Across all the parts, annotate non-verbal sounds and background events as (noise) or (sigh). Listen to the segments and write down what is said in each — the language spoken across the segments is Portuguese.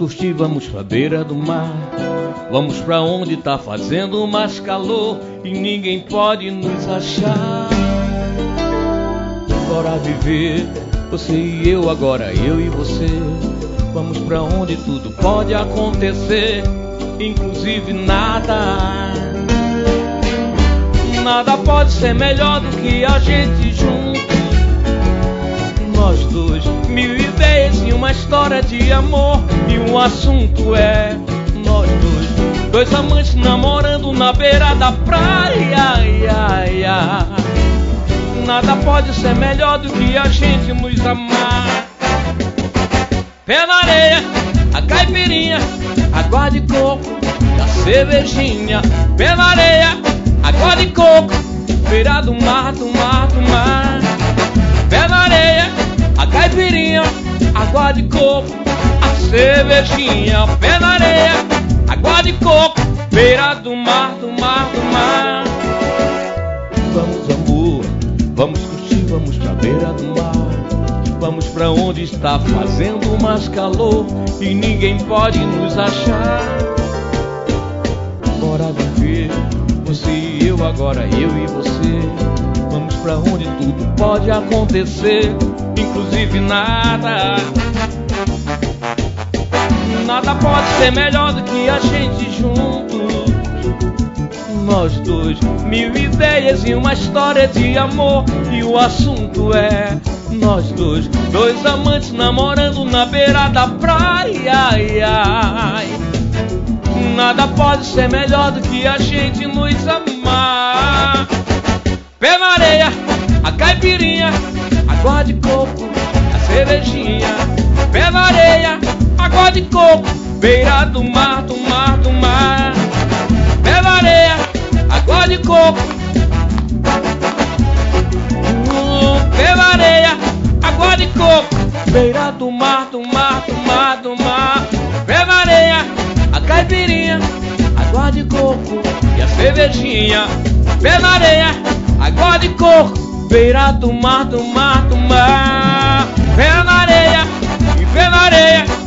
curtir, vamos pra beira do mar. Vamos pra onde tá fazendo mais calor e ninguém pode nos achar. Bora viver, você e eu, agora eu e você. Vamos pra onde tudo pode acontecer, inclusive nada. Nada pode ser melhor do que a gente. Nós dois, mil ideias e uma história de amor. E o assunto é nós dois, dois amantes namorando na beira da praia. Ai, ai, ai. Nada pode ser melhor do que a gente nos amar. Pé na areia, a caipirinha, água de coco, a cervejinha. Pé na areia, água de coco, beira do mar, do mar, do mar. Pé na areia, caipirinha, água de coco, a cervejinha. Pé na areia, água de coco, beira do mar, do mar, do mar. Vamos, amor, vamos curtir, vamos pra beira do mar. Vamos pra onde está fazendo mais calor e ninguém pode nos achar. Bora viver, você e eu, agora eu e você. Vamos pra onde tudo pode acontecer, inclusive nada. Nada pode ser melhor do que a gente junto. Nós dois, mil ideias e uma história de amor. E o assunto é nós dois, dois amantes namorando na beira da praia. Ai, ai. Nada pode ser melhor do que a gente nos amar. Pé na areia, a caipirinha, água de coco, a cervejinha. Pé na areia, água de coco, beira do mar, do mar, do mar. Pé na areia, água de coco. Hum, Pé na areia, água de coco, beira do mar, do mar, do mar, do mar. Pé na areia, a caipirinha, água de coco e a cervejinha. Pé na areia, água de coco, beira do mar, do mar, do mar. Pé na areia, e pé na areia.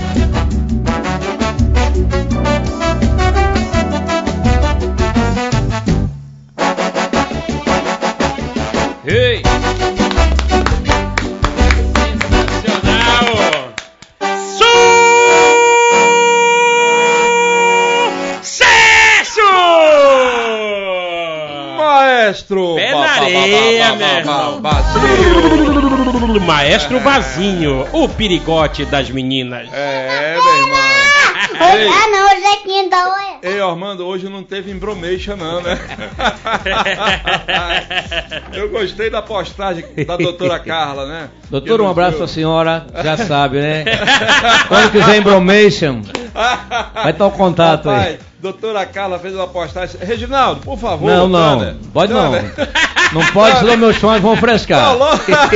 Ba- meu. Maestro Bazinho, o perigote das meninas. É, meu irmão. Ei, Ah, não, o Zequinha da Oia. ei, Armando, hoje não teve embromation não, né? (laughs) Eu gostei da postagem da doutora Carla, né? Doutor, Que um abraço pra senhora, já sabe, né? (laughs) Quando quiser embromation, vai estar o contato Rapaz, aí. doutora Carla fez uma postagem. Reginaldo, por favor. Não, não, pode não. Não pode, senão meus fãs vão frescar. Coloca,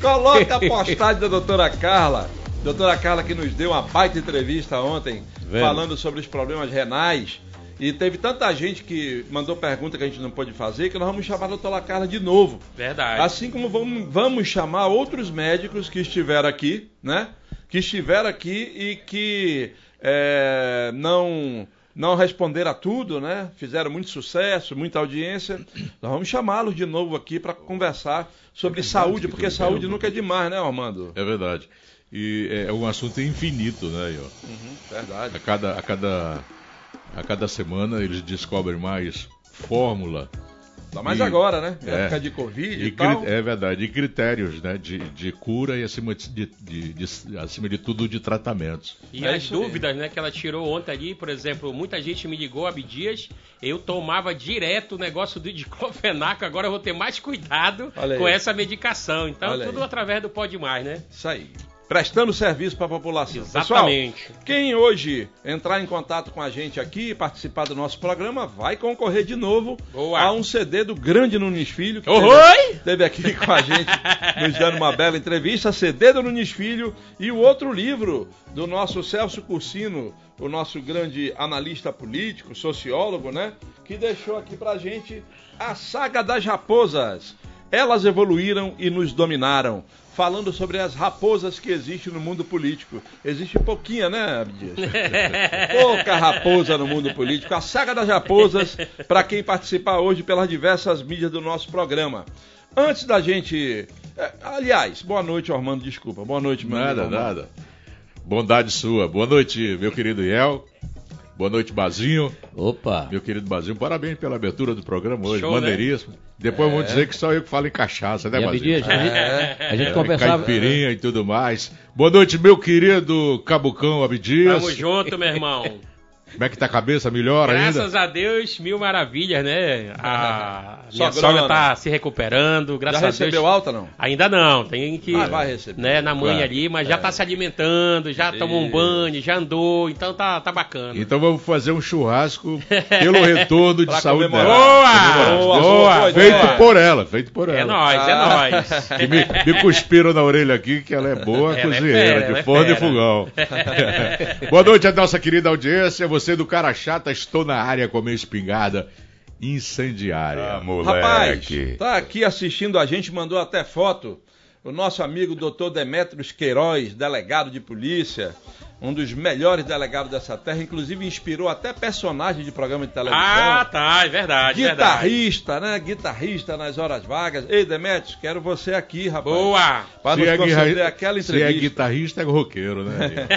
(laughs) coloca a postagem da doutora Carla. Doutora Carla que nos deu uma baita entrevista ontem, Vendo. falando sobre os problemas renais. E teve tanta gente que mandou pergunta que a gente não pôde fazer, que nós vamos chamar a doutora Carla de novo. Verdade. Assim como vamos, vamos chamar outros médicos que estiveram aqui, né? Que estiveram aqui e que é, não não responderam a tudo, né? Fizeram muito sucesso, muita audiência. Nós vamos chamá-los de novo aqui para conversar sobre saúde, porque saúde nunca é demais, né, Armando? É verdade. E é um assunto infinito, né? aí, ó. Uhum, verdade. A cada, a cada, a cada semana eles descobrem mais fórmula Mas E- agora, né? é. Época de Covid e, E tal. é verdade, e critérios né, de, de cura e, acima de, de- de- acima de tudo, de tratamentos. E É as dúvidas, né, que ela tirou ontem ali, por exemplo, muita gente me ligou, Abdias, eu tomava direto o negócio do (laughs) diclofenaco, agora eu vou ter mais cuidado com essa medicação. Então, Olha tudo aí. através do Pode Mais, né? Isso aí. Prestando serviço para a população. Exatamente. Pessoal, quem hoje entrar em contato com a gente aqui e participar do nosso programa vai concorrer de novo Boa. a um CD do grande Nunes Filho, que Oi! esteve, esteve aqui (laughs) com a gente, nos dando uma bela entrevista. CD do Nunes Filho e o outro livro do nosso Celso Cursino, o nosso grande analista político, sociólogo, né? Que deixou aqui pra gente a saga das raposas. Elas evoluíram e nos dominaram. Falando sobre as raposas que existem no mundo político. Existe pouquinha, né, Abdias? (laughs) Pouca raposa no mundo político. A saga das raposas, para quem participar hoje pelas diversas mídias do nosso programa. Antes da gente. é, aliás, boa noite, Armando, desculpa. Boa noite, meu Nada, amigo nada. Bondade sua. Boa noite, meu querido Iel. Boa noite, Bazinho. Opa! Meu querido Bazinho, parabéns pela abertura do programa hoje. Show, né? Depois vão dizer que só eu que falo em cachaça, né, Bazinho? Abdias, a gente, a gente É, conversava. Caipirinha e tudo mais. Boa noite, meu querido Cabucão Abdias. Tamo junto, meu irmão. Como é que tá a cabeça? Melhor ainda? Graças a Deus, mil maravilhas, né? A (laughs) minha sogra tá se recuperando, graças Já a recebeu Deus. alta, não? Ainda não, tem que. Ah, vai receber. Né, na mãe Vai. ali, mas já tá se alimentando, já tomou um banho, já andou, então tá, tá bacana. Então vamos fazer um churrasco (laughs) pelo retorno de saúde comemorar. dela. Boa! Boa, Boa! Feito boa. por ela, feito por ela. É nóis, é Ah. nóis. Que (laughs) me, me cuspiram na orelha aqui que ela é boa Ela é cozinheira, fera, ela de é forno e fera. fogão. Boa noite a nossa querida audiência. Você do Cara Chata, estou na área com a minha espingarda incendiária. Rapaz, tá aqui assistindo a gente, mandou até foto. O nosso amigo Dr. Demetrios Queiroz, delegado de polícia, um dos melhores delegados dessa terra, inclusive inspirou até personagem de programa de televisão. Ah, tá, é verdade, verdade. Guitarrista, né? Guitarrista nas horas vagas. Ei, Demetrios, quero você aqui, rapaz. Boa! Para Se nos é, conceder aquela se é entrevista. guitarrista, é roqueiro, né?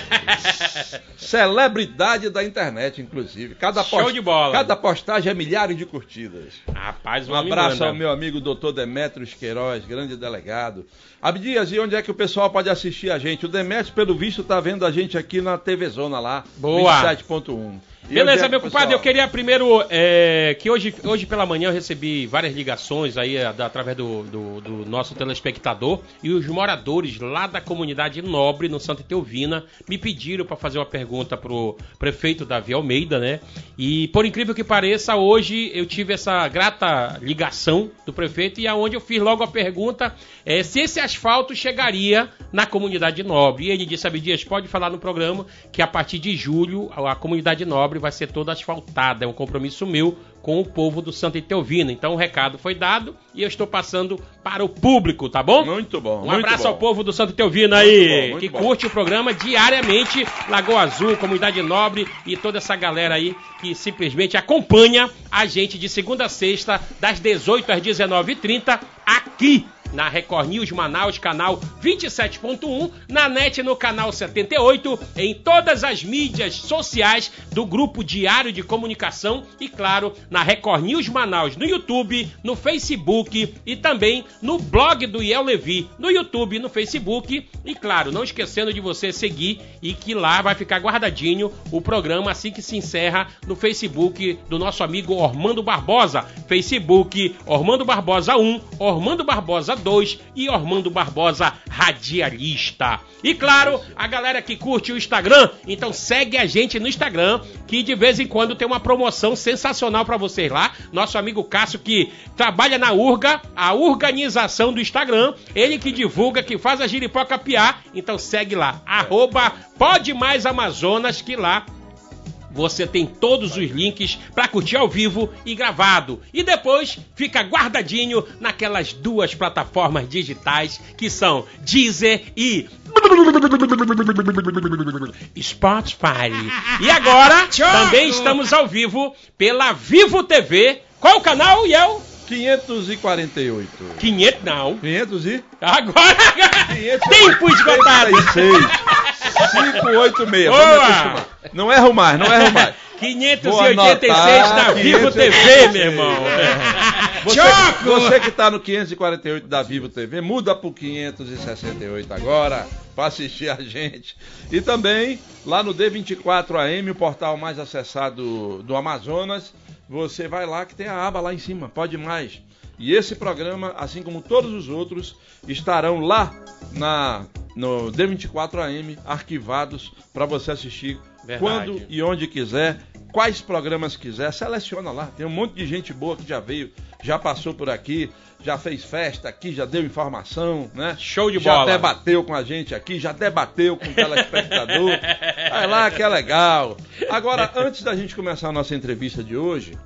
(laughs) Celebridade da internet, inclusive. Cada Show de bola. Cada postagem é milhares de curtidas. Rapaz, Um abraço manda. ao meu amigo Dr. Demetrios Queiroz, grande delegado. Abdias, e onde é que o pessoal pode assistir a gente? O Demetrios, pelo visto, tá vendo a gente aqui na TV Zona lá, Boa. 27.1. Beleza, é meu compadre, eu queria primeiro é, que hoje, hoje pela manhã eu recebi várias ligações aí é, da- através do, do- do nosso telespectador e os moradores lá da comunidade Nobre, no Santa Teovina, me pediram para fazer uma pergunta pro prefeito Davi Almeida, né? E por incrível que pareça, hoje eu tive essa grata ligação do prefeito e aonde eu fiz logo a pergunta é, se esse asfalto chegaria na comunidade Nobre. E ele disse, Abdias, pode falar no programa que a partir de julho a comunidade Nobre vai ser toda asfaltada. É um compromisso meu com o povo do Santa Teovina. Então o recado foi dado e eu estou passando para o público, tá bom? Muito bom. Um muito abraço bom. ao povo do Santa Muito aí, bom, que bom. curte o programa diariamente, Lagoa Azul, Comunidade Nobre e toda essa galera aí que simplesmente acompanha a gente de segunda a sexta, das 18 às 19h30, aqui na Record News Manaus, canal 27.1, na net no canal 78, em todas as mídias sociais do Grupo Diário de Comunicação e, claro, na Record News Manaus no YouTube, no Facebook e também no blog do Iel Levi, no YouTube, no Facebook. E, claro, não esquecendo de você seguir e que lá vai ficar guardadinho o programa assim que se encerra no Facebook do nosso amigo Ormando Barbosa, Facebook Ormando Barbosa 1, Ormando Barbosa 2 e Ormando Barbosa Radialista. E claro, a galera que curte o Instagram, então segue a gente no Instagram, que de vez em quando tem uma promoção sensacional pra vocês lá. Nosso amigo Cássio que trabalha na Urga, a organização do Instagram, ele que divulga, que faz a giripoca piar, então segue lá, arroba Pode Mais Amazonas, que lá você tem todos os links para curtir ao vivo e gravado. E depois fica guardadinho naquelas duas plataformas digitais que são Deezer e Spotify. E agora também estamos ao vivo pela Vivo TV. Qual o canal, Yel? 548. 500 não. 500 e? Agora 500 tempo esgotado. 586. Boa. Não erro mais, não erro mais. 586 Vou anotar, na Vivo 586. TV, meu irmão. Você, você que está no 548 da Vivo TV, muda pro 568 agora para assistir a gente. E também lá no D24 AM, o portal mais acessado do Amazonas, você vai lá que tem a aba lá em cima, pode mais. E esse programa, assim como todos os outros, estarão lá na no D24 AM arquivados para você assistir Verdade. quando e onde quiser, quais programas quiser, seleciona lá. Tem um monte de gente boa que já veio, já passou por aqui, já fez festa aqui, já deu informação, né? Show de já bola. debateu com a gente aqui, já debateu com o telespectador. (laughs) Vai lá que é legal. Agora, antes da gente começar a nossa entrevista de hoje,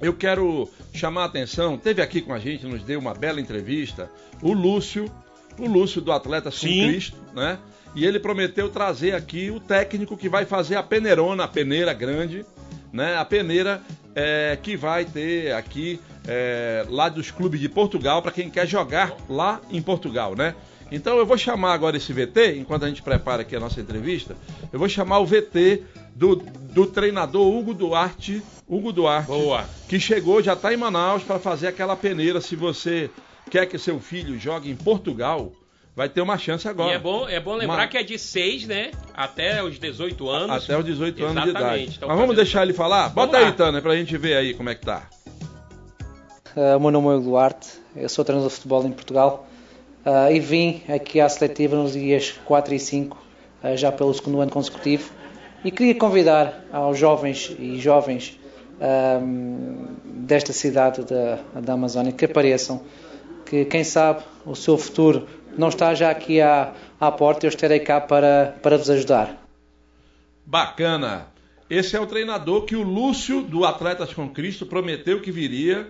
eu quero chamar a atenção, teve aqui com a gente, nos deu uma bela entrevista, o Lúcio, o Lúcio do Atletas com Sim. Cristo, né? E ele prometeu trazer aqui o técnico que vai fazer a peneirona, a peneira grande, né? A peneira é, que vai ter aqui é, lá dos clubes de Portugal para quem quer jogar lá em Portugal, né? Então eu vou chamar agora esse VT, enquanto a gente prepara aqui a nossa entrevista, eu vou chamar o VT do, do treinador Hugo Duarte, Hugo Duarte, Boa. que chegou, já está em Manaus para fazer aquela peneira. Se você quer que seu filho jogue em Portugal, vai ter uma chance agora. E é bom, é bom lembrar Mas- que é de 6, né? Até os 18 anos. Até os 18 anos de Exatamente. idade. Então, Mas vamos deixar ele falar? Vamos Bota lá. aí, Tânia, pra gente ver aí como é que tá. Uh, o meu nome é Duarte, eu sou treinador de futebol em Portugal uh, e vim aqui à seletiva nos dias 4 e 5, uh, já pelo segundo ano consecutivo, e queria convidar aos jovens e jovens um, desta cidade da, da Amazónia que apareçam, que quem sabe o seu futuro não está já aqui à, à porta, eu estarei cá para, para vos ajudar. Bacana. Esse é o treinador que o Lúcio do Atletas com Cristo prometeu que viria,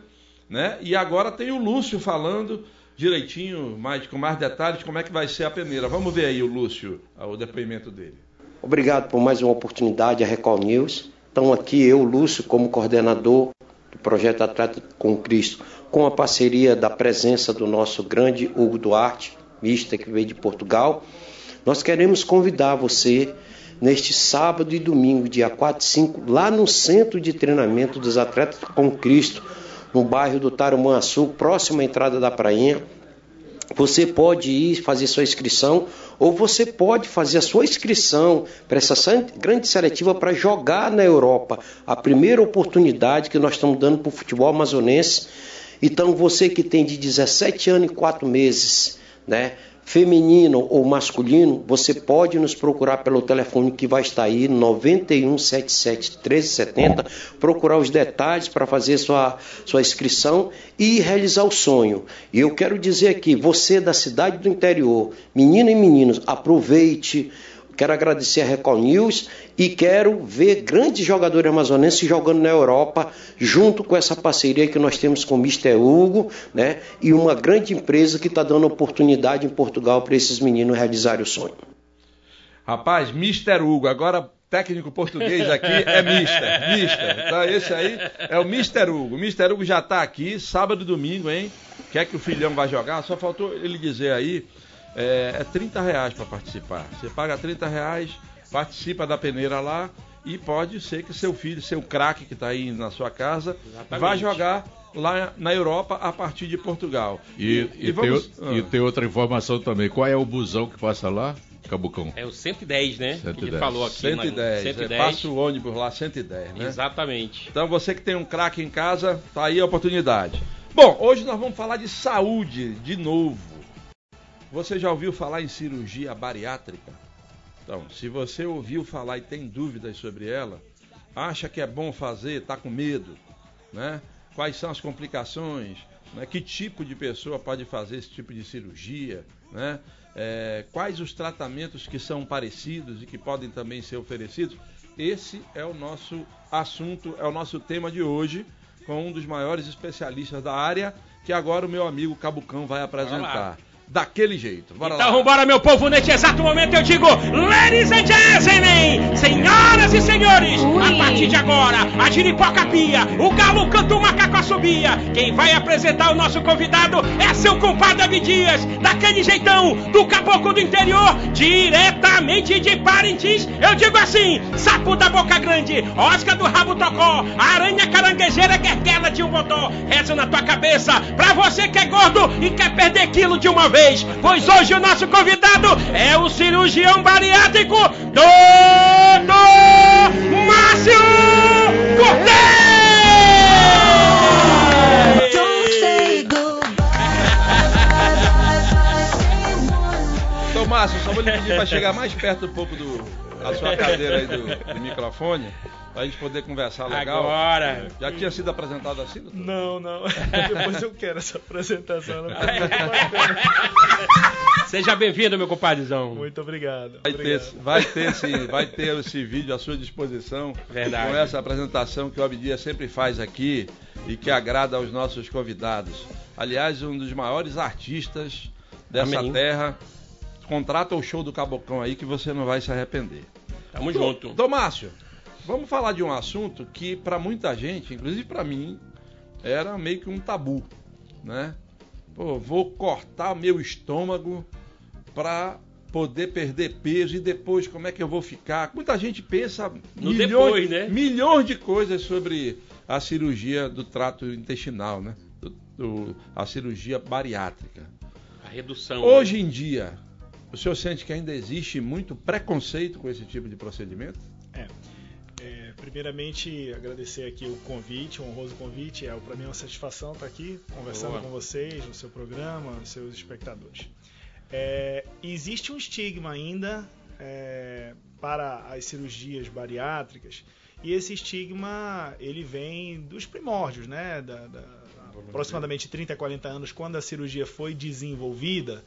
né? E agora tem o Lúcio falando direitinho, mais, com mais detalhes, como é que vai ser a peneira. Vamos ver aí o Lúcio, ah, o depoimento dele. Obrigado por mais uma oportunidade, a Record News. Então aqui eu, Lúcio, como coordenador do projeto Atleta com Cristo, com a parceria da presença do nosso grande Hugo Duarte, mister que veio de Portugal, nós queremos convidar você neste sábado e domingo, dia 4 e 5, lá no Centro de Treinamento dos Atletas com Cristo, no bairro do Tarumançu, próximo à entrada da Prainha, você pode ir fazer sua inscrição ou você pode fazer a sua inscrição para essa grande seletiva para jogar na Europa. A primeira oportunidade que nós estamos dando para o futebol amazonense. Então, você que tem de 17 anos e 4 meses, né? Feminino ou masculino, você pode nos procurar pelo telefone que vai estar aí, 9177 1370, procurar os detalhes para fazer sua, sua inscrição e realizar o sonho. E eu quero dizer aqui, você da cidade do interior, menino e meninos, aproveite. Quero agradecer a Record News e quero ver grandes jogadores amazonenses jogando na Europa, junto com essa parceria que nós temos com o Mr. Hugo, né? E uma grande empresa que está dando oportunidade em Portugal para esses meninos realizarem o sonho. Rapaz, Mr. Hugo, agora técnico português aqui é Mister, Mister. Então esse aí é o Mr. Hugo. O Mr. Hugo já tá aqui, sábado e domingo, hein? Quer que o filhão vai jogar? Só faltou ele dizer aí, é, é 30 reais para participar. Você paga 30 reais, participa da peneira lá e pode ser que seu filho, seu craque que tá aí na sua casa, Exatamente. vá jogar lá na Europa a partir de Portugal. E, e, vamos- tem, o- e ah. tem outra informação também. Qual é o busão que passa lá, Cabucão? É o 110, né? Que ele 110. falou aqui. na- 110, 110. É, passa o ônibus lá, 110, né? Exatamente. Então você que tem um craque em casa, tá aí a oportunidade. Bom, hoje nós vamos falar de saúde de novo. Você já ouviu falar em cirurgia bariátrica? Então, se você ouviu falar e tem dúvidas sobre ela, acha que é bom fazer, tá com medo, né? Quais são as complicações? Né? Que tipo de pessoa pode fazer esse tipo de cirurgia? Né? É, quais os tratamentos que são parecidos e que podem também ser oferecidos? Esse é o nosso assunto, é o nosso tema de hoje, com um dos maiores especialistas da área, que agora o meu amigo Cabucão vai apresentar. Daquele jeito. Bora Então lá. vambora, meu povo, neste exato momento eu digo, ladies and gentlemen, senhoras e senhores, a partir de agora, a giripoca pia, o galo canta o macaco assobia, quem vai apresentar o nosso convidado é seu compadre Abdias, daquele jeitão, do caboclo do interior, diretamente de Parintins, eu digo assim, sapo da boca grande, Oscar do rabo tocó, aranha caranguejeira guerguela de um botó, reza na tua cabeça, pra você que é gordo e quer perder quilo de uma vez, pois hoje o nosso convidado é o cirurgião bariátrico Doutor Márcio Cortez! Então, Márcio, só vou lhe pedir para chegar mais perto um pouco do, da sua cadeira aí do, do microfone, pra gente poder conversar legal. Agora. Já tinha sido apresentado assim, doutor? Não, não. (laughs) Depois eu quero essa apresentação. Seja bem-vindo, meu compadrezão. Muito obrigado. Vai ter, obrigado. vai, ter esse, vai ter esse vídeo à sua disposição. Verdade. Com essa apresentação que o Abdias sempre faz aqui e que agrada aos nossos convidados. Aliás, um dos maiores artistas dessa Amém. terra. Contrata o show do Cabocão aí que você não vai se arrepender. Tamo junto. Então, Márcio, vamos falar de um assunto que para muita gente, inclusive para mim, era meio que um tabu, né? Pô, vou cortar meu estômago para poder perder peso e depois como é que eu vou ficar? Muita gente pensa No milhões, depois, né? milhões de coisas sobre a cirurgia do trato intestinal, né? Do- do- a cirurgia bariátrica. A redução. Hoje em dia, o senhor sente que ainda existe muito preconceito com esse tipo de procedimento? É, primeiramente, agradecer aqui o convite, o honroso convite. É, para mim é uma satisfação estar aqui conversando Boa. com vocês, no seu programa, nos seus espectadores. É, existe um estigma ainda é, para as cirurgias bariátricas e esse estigma ele vem dos primórdios, né? Da, da- aproximadamente 30 a 40 anos, quando a cirurgia foi desenvolvida,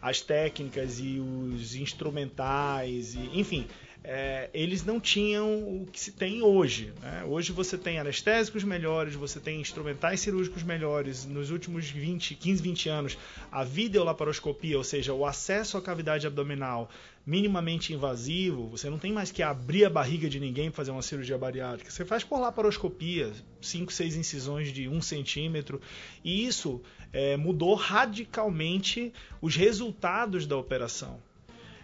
as técnicas e os instrumentais, e, enfim, é, eles não tinham o que se tem hoje. né? Hoje você tem anestésicos melhores, você tem instrumentais cirúrgicos melhores. Nos últimos 20, 15, 20 anos, a videolaparoscopia, ou seja, o acesso à cavidade abdominal minimamente invasivo, você não tem mais que abrir a barriga de ninguém para fazer uma cirurgia bariátrica. Você faz por laparoscopia, 5, 6 incisões de 1 centímetro, e isso é, mudou radicalmente os resultados da operação.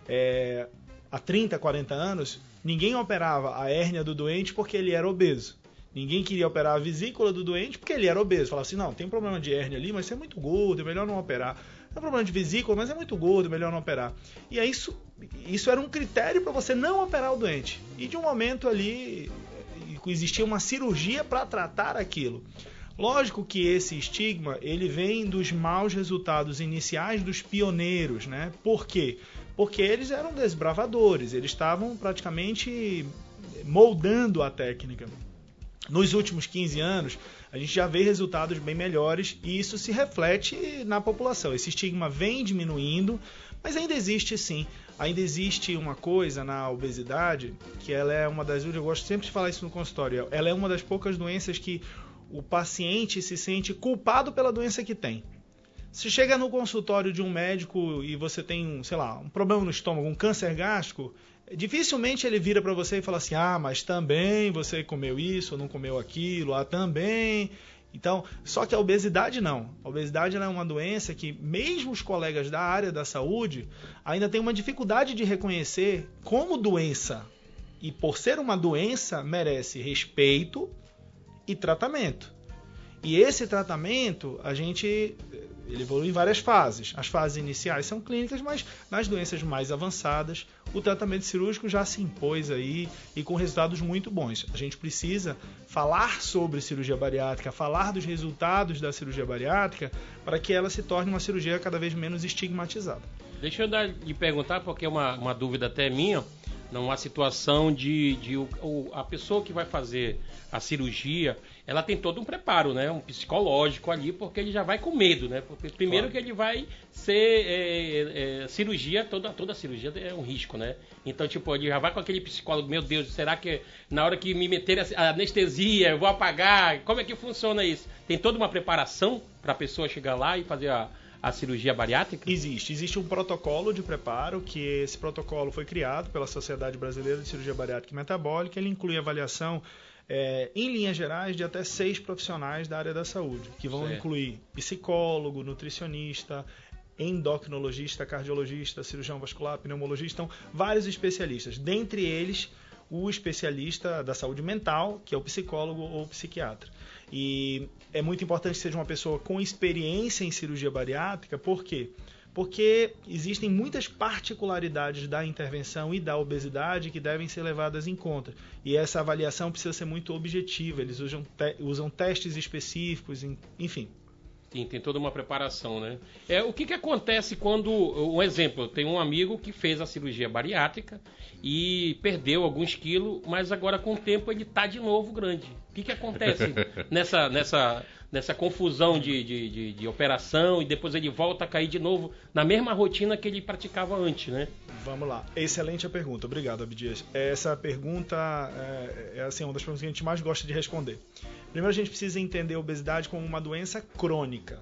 É, há 30, 40 anos, ninguém operava a hérnia do doente porque ele era obeso. Ninguém queria operar a vesícula do doente porque ele era obeso. Falava assim, não, tem problema de hérnia ali, mas você é muito gordo, é melhor não operar. Tem problema de vesícula, mas é muito gordo, é melhor não operar. E aí isso, isso era um critério para você não operar o doente. E de um momento ali eh, existia uma cirurgia para tratar aquilo. Lógico que esse estigma ele vem dos maus resultados iniciais dos pioneiros, né? Por quê? Eles eram desbravadores, eles estavam praticamente moldando a técnica. Nos últimos 15 anos, a gente já vê resultados bem melhores e isso se reflete na população. Esse estigma vem diminuindo, mas ainda existe sim. Ainda existe uma coisa na obesidade que ela é uma das. Eu gosto sempre de falar isso no consultório. Ela é uma das poucas doenças que o paciente se sente culpado pela doença que tem. Se chega no consultório de um médico e você tem, um, sei lá, um problema no estômago, um câncer gástrico, dificilmente ele vira para você e fala assim: "Ah, mas também você comeu isso não comeu aquilo, ah, também". Então, só que a obesidade não. A obesidade é uma doença que mesmo os colegas da área da saúde ainda têm uma dificuldade de reconhecer como doença. E por ser uma doença, merece respeito e tratamento. E esse tratamento, a gente ele evolui em várias fases. As fases iniciais são clínicas, mas nas doenças mais avançadas, o tratamento cirúrgico já se impôs aí e com resultados muito bons. A gente precisa falar sobre cirurgia bariátrica, falar dos resultados da cirurgia bariátrica, para que ela se torne uma cirurgia cada vez menos estigmatizada. Deixa eu dar, lhe perguntar, porque é uma, uma dúvida até minha, numa situação de, de o- a pessoa que vai fazer a cirurgia, ela tem todo um preparo, né? Um psicológico ali, porque ele já vai com medo, né? Porque primeiro Claro. que ele vai ser é, é, cirurgia, toda, toda cirurgia é um risco, né? Então, tipo, ele já vai com aquele psicólogo, meu Deus, será que na hora que me meter a anestesia, eu vou apagar? Como é que funciona isso? Tem toda uma preparação para a pessoa chegar lá e fazer a, a cirurgia bariátrica? Existe. Existe um protocolo de preparo, que esse protocolo foi criado pela Sociedade Brasileira de Cirurgia Bariátrica e Metabólica. Ele inclui avaliação, é, em linhas gerais, de até seis profissionais da área da saúde, que vão Certo. incluir psicólogo, nutricionista, endocrinologista, cardiologista, cirurgião vascular, pneumologista, então, vários especialistas. Dentre eles, o especialista da saúde mental, que é o psicólogo ou psiquiatra. E é muito importante que seja uma pessoa com experiência em cirurgia bariátrica, por quê? Porque existem muitas particularidades da intervenção e da obesidade que devem ser levadas em conta. E essa avaliação precisa ser muito objetiva. Eles usam, te- usam testes específicos, enfim. Tem, tem toda uma preparação, né? É, o que, que acontece quando. Um exemplo, eu tenho um amigo que fez a cirurgia bariátrica e perdeu alguns quilos, mas agora com o tempo ele tá de novo grande. O que, que acontece (laughs) nessa, nessa, nessa confusão de, de, de- de operação e depois ele volta a cair de novo na mesma rotina que ele praticava antes, né? Vamos lá. Excelente a pergunta. Obrigado, Abdias. Essa pergunta é, é, assim, uma das perguntas que a gente mais gosta de responder. Primeiro, a gente precisa entender a obesidade como uma doença crônica.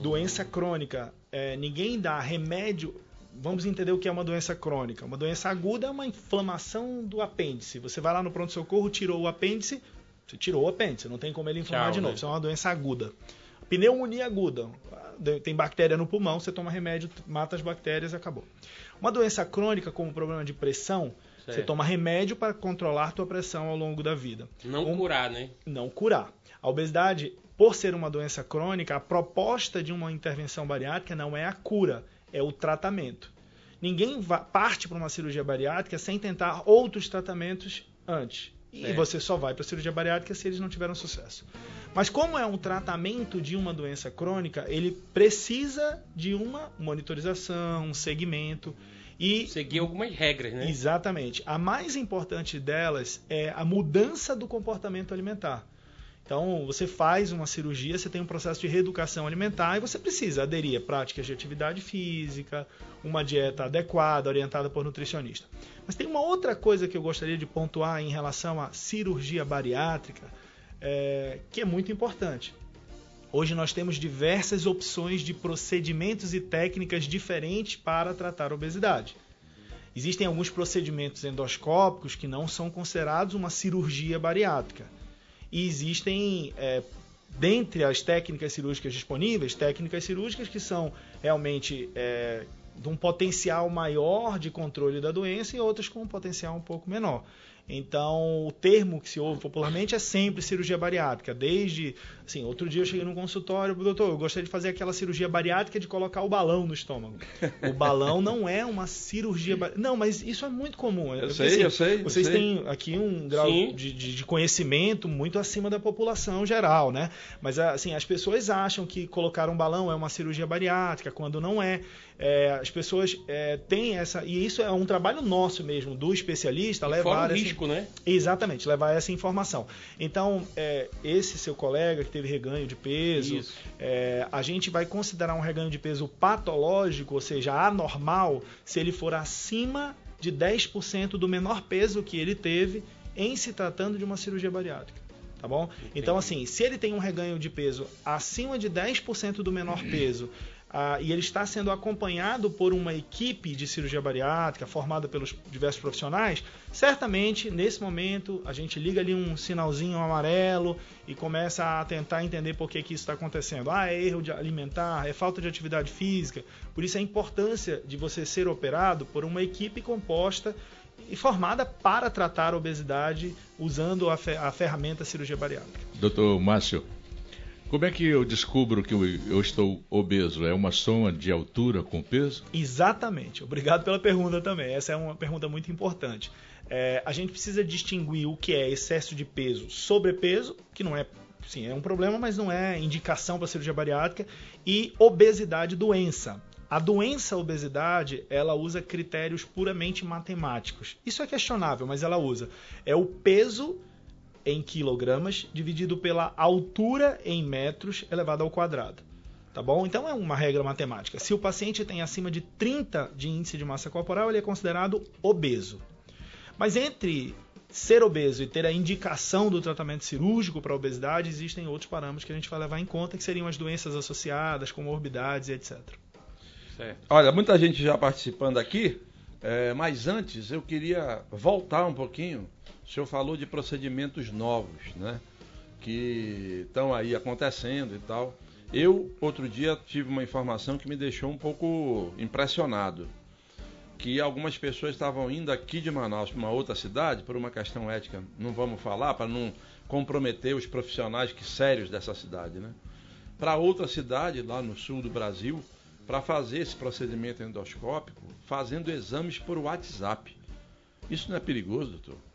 Doença crônica, é, ninguém dá remédio. Vamos entender o que é uma doença crônica. Uma doença aguda é uma inflamação do apêndice. Você vai lá no pronto-socorro, tirou o apêndice, você tirou o apêndice, não tem como ele inflamar Tchau, de novo. né? Isso é uma doença aguda. Pneumonia aguda. Tem bactéria no pulmão, você toma remédio, mata as bactérias, acabou. Uma doença crônica, como problema de pressão, você Certo. toma remédio para controlar tua pressão ao longo da vida. Não Um- curar, né? não curar. A obesidade, por ser uma doença crônica, a proposta de uma intervenção bariátrica não é a cura, é o tratamento. Ninguém parte para uma cirurgia bariátrica sem tentar outros tratamentos antes. E Certo. você só vai para a cirurgia bariátrica se eles não tiveram sucesso. Mas como é um tratamento de uma doença crônica, ele precisa de uma monitorização, um segmento e Seguir algumas regras, né? Exatamente. A mais importante delas é a mudança do comportamento alimentar. Então, você faz uma cirurgia, você tem um processo de reeducação alimentar e você precisa aderir a práticas de atividade física, uma dieta adequada, orientada por nutricionista. Mas tem uma outra coisa que eu gostaria de pontuar em relação à cirurgia bariátrica, é, que é muito importante. Hoje nós temos diversas opções de procedimentos e técnicas diferentes para tratar a obesidade. Existem alguns procedimentos endoscópicos que não são considerados uma cirurgia bariátrica. E existem, é, dentre as técnicas cirúrgicas disponíveis, técnicas cirúrgicas que são realmente é, de um potencial maior de controle da doença e outras com um potencial um pouco menor. Então, o termo que se ouve popularmente é sempre cirurgia bariátrica. Desde, assim, outro dia eu cheguei num consultório, doutor, eu gostaria de fazer aquela cirurgia bariátrica de colocar o balão no estômago. (laughs) O balão não é uma cirurgia bariátrica. Não, mas isso é muito comum. Eu sei, eu sei, eu Vocês sei. têm aqui um grau de, de- de conhecimento muito acima da população geral, né? Mas assim, as pessoas acham que colocar um balão é uma cirurgia bariátrica, quando não é. É, as pessoas é, têm essa. E isso é um trabalho nosso mesmo, do especialista, E levar Fora o essa- risco, né? Exatamente, levar essa informação. Então, é, esse seu colega que teve reganho de peso, é, a gente vai considerar um reganho de peso patológico, ou seja, anormal, se ele for acima de 10% do menor peso que ele teve em se tratando de uma cirurgia bariátrica. Tá bom? Então, assim, se ele tem um reganho de peso acima de 10% do menor peso ah, e ele está sendo acompanhado por uma equipe de cirurgia bariátrica formada pelos diversos profissionais, certamente nesse momento a gente liga ali um sinalzinho amarelo e começa a tentar entender por que, que isso está acontecendo. Ah, é erro de alimentar, é falta de atividade física. Por isso a importância de você ser operado por uma equipe composta e formada para tratar a obesidade usando a, fe- a ferramenta cirurgia bariátrica. Doutor Márcio, como é que eu descubro que eu, estou obeso? É uma soma de altura com peso? Exatamente. Obrigado pela pergunta também. Essa é uma pergunta muito importante. É, a gente precisa distinguir o que é excesso de peso, sobrepeso, que não é, sim, é um problema, mas não é indicação para cirurgia bariátrica, e obesidade, doença. A doença obesidade, ela usa critérios puramente matemáticos. Isso é questionável, mas ela usa. É o peso em quilogramas dividido pela altura em metros elevado ao quadrado. Tá bom? Então é uma regra matemática. Se o paciente tem acima de 30 de índice de massa corporal, ele é considerado obeso. Mas entre ser obeso e ter a indicação do tratamento cirúrgico para a obesidade, existem outros parâmetros que a gente vai levar em conta, que seriam as doenças associadas, comorbidades e etc. Certo. Olha, muita gente já participando aqui, é, mas antes eu queria voltar um pouquinho. O senhor falou de procedimentos novos, né? Que estão aí acontecendo e tal. Eu, outro dia, tive uma informação que me deixou um pouco impressionado que algumas pessoas estavam indo aqui de Manaus para uma outra cidade por uma questão ética, não vamos falar para não comprometer os profissionais que sérios dessa cidade, né? Para outra cidade lá no sul do Brasil, para fazer esse procedimento endoscópico, fazendo exames por WhatsApp. Isso não é perigoso, doutor?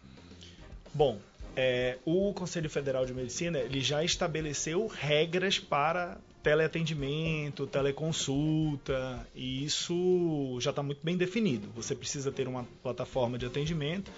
Bom, é, o Conselho Federal de Medicina ele já estabeleceu regras para teleatendimento, teleconsulta, e isso já está muito bem definido. Você precisa ter uma plataforma de atendimento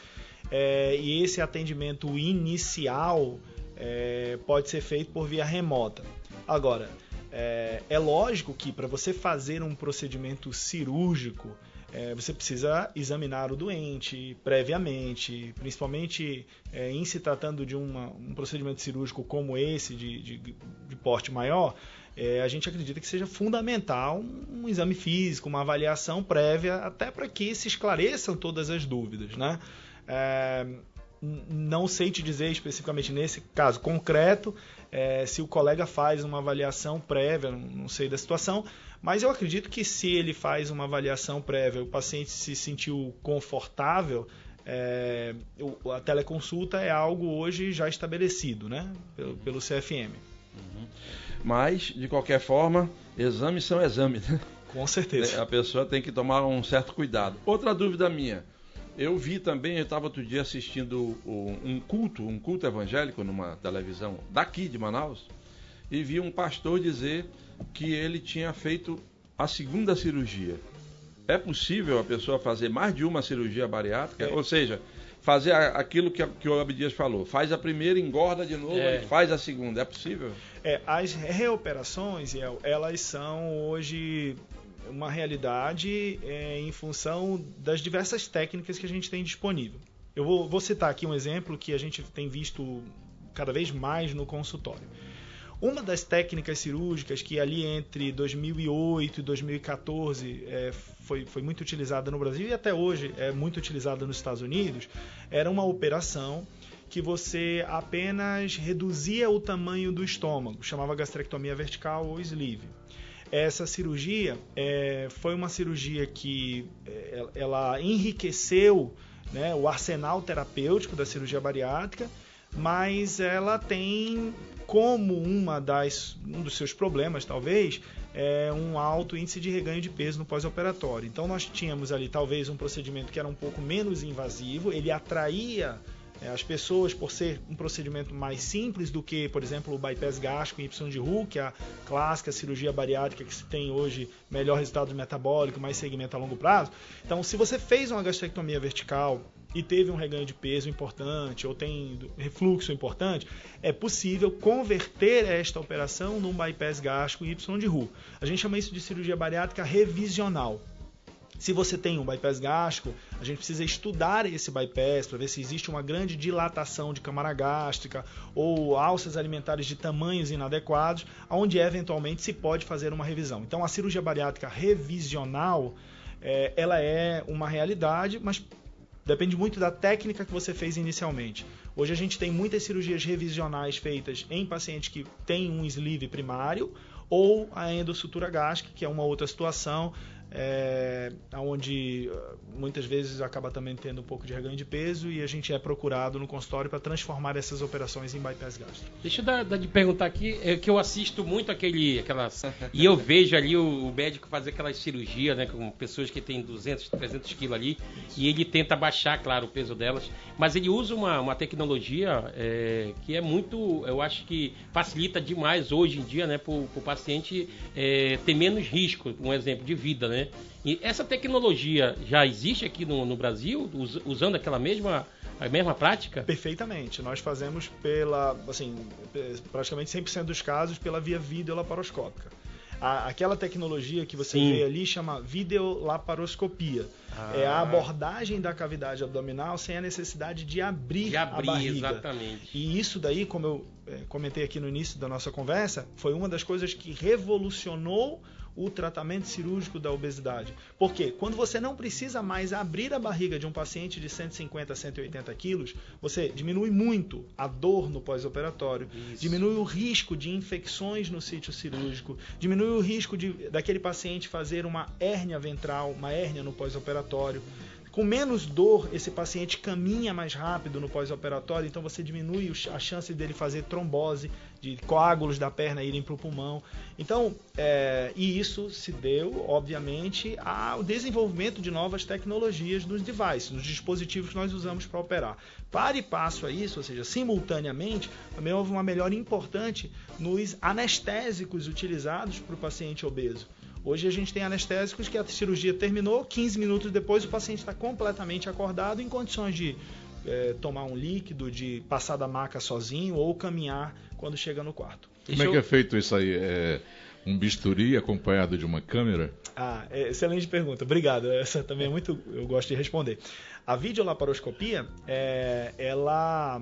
é, e esse atendimento inicial é, pode ser feito por via remota. Agora, é, é lógico que para você fazer um procedimento cirúrgico, é, você precisa examinar o doente previamente, principalmente é, em se tratando de uma, um procedimento cirúrgico como esse, de, de, de porte maior, é, a gente acredita que seja fundamental um, exame físico, uma avaliação prévia, até para que se esclareçam todas as dúvidas. Né? É, não sei te dizer especificamente nesse caso concreto é, se o colega faz uma avaliação prévia, não sei da situação, mas eu acredito que se ele faz uma avaliação prévia, o paciente se sentiu confortável, é, a teleconsulta é algo hoje já estabelecido né, pelo, pelo CFM. Uhum. Mas, de qualquer forma, exames são exames. Né? Com certeza. A pessoa tem que tomar um certo cuidado. Outra dúvida minha. Eu vi também, eu estava outro dia assistindo um culto, um culto evangélico numa televisão daqui de Manaus, e vi um pastor dizer que ele tinha feito a segunda cirurgia. É possível a pessoa fazer mais de uma cirurgia bariátrica? É. Ou seja, fazer aquilo que, que o Abdias falou. Faz a primeira, engorda de novo é. e faz a segunda. É possível? É, as reoperações, elas são hoje uma realidade é, em função das diversas técnicas que a gente tem disponível. Eu vou, vou citar aqui um exemplo que a gente tem visto cada vez mais no consultório. Uma das técnicas cirúrgicas que ali entre 2008 e 2014 é, foi, foi muito utilizada no Brasil e até hoje é muito utilizada nos Estados Unidos era uma operação que você apenas reduzia o tamanho do estômago, chamava gastrectomia vertical ou sleeve. Essa cirurgia é, foi uma cirurgia que é, ela enriqueceu né, o arsenal terapêutico da cirurgia bariátrica, mas ela tem como uma das, um dos seus problemas, talvez, é um alto índice de reganho de peso no pós-operatório. Então nós tínhamos ali talvez um procedimento que era um pouco menos invasivo, ele atraía as pessoas, por ser um procedimento mais simples do que, por exemplo, o bypass gástrico em Y de Hu, que é a clássica cirurgia bariátrica que se tem hoje melhor resultado metabólico, mais segmento a longo prazo. Então, se você fez uma gastrectomia vertical e teve um reganho de peso importante ou tem refluxo importante, é possível converter esta operação num bypass gástrico Y de Hu. A gente chama isso de cirurgia bariátrica revisional. Se você tem um bypass gástrico, a gente precisa estudar esse bypass para ver se existe uma grande dilatação de câmara gástrica ou alças alimentares de tamanhos inadequados, onde eventualmente se pode fazer uma revisão. Então, a cirurgia bariátrica revisional, é, ela é uma realidade, mas Depende muito da técnica que você fez inicialmente. Hoje a gente tem muitas cirurgias revisionais feitas em pacientes que têm um sleeve primário ou a endossutura gástrica, que é uma outra situação, é, onde ah, muitas vezes acaba também tendo um pouco de reganho de peso e a gente é procurado no consultório para transformar essas operações em bypass gástrico. Deixa eu dar, dar de perguntar aqui, é que eu assisto muito aquele, aquelas, e eu (laughs) vejo ali o, o, médico fazer aquelas cirurgias, né, com pessoas que têm 200, 300 quilos ali, e ele tenta baixar, claro, o peso delas, mas ele usa uma, uma tecnologia é, que é muito, eu acho que facilita demais hoje em dia, né, para o paciente é, ter menos risco, um exemplo de vida, né? Né? E essa tecnologia já existe aqui no, no Brasil, us, usando aquela mesma a mesma prática? Perfeitamente. Nós fazemos pela, assim, praticamente 100% dos casos pela via videolaparoscópica. A, aquela tecnologia que você Sim. vê ali chama videolaparoscopia. Ah. É a abordagem da cavidade abdominal sem a necessidade de abrir, De abrir, a barriga. exatamente. E isso daí, como eu eh, comentei aqui no início da nossa conversa, foi uma das coisas que revolucionou o tratamento cirúrgico da obesidade. Porque quando você não precisa mais abrir a barriga de um paciente de 150 a 180 quilos, você diminui muito a dor no pós-operatório, diminui o risco de infecções no sítio cirúrgico, diminui o risco de, daquele paciente fazer uma hérnia ventral, uma hérnia no pós-operatório. Com menos dor, esse paciente caminha mais rápido no pós-operatório, então você diminui a chance dele fazer trombose, de coágulos da perna irem para o pulmão. Então, é, e isso se deu, obviamente, ao desenvolvimento de novas tecnologias nos devices, nos dispositivos que nós usamos para operar. Para e passo a isso, ou seja, simultaneamente, também houve uma melhora importante nos anestésicos utilizados para o paciente obeso. Hoje a gente tem anestésicos que a cirurgia terminou, 15 minutos depois o paciente está completamente acordado, em condições de eh, tomar um líquido, de passar da maca sozinho ou caminhar quando chega no quarto. Como é que é feito isso aí? É um bisturi acompanhado de uma câmera? Ah, é, excelente pergunta. Obrigado. Essa também é muito. Eu gosto de responder. A videolaparoscopia, é, ela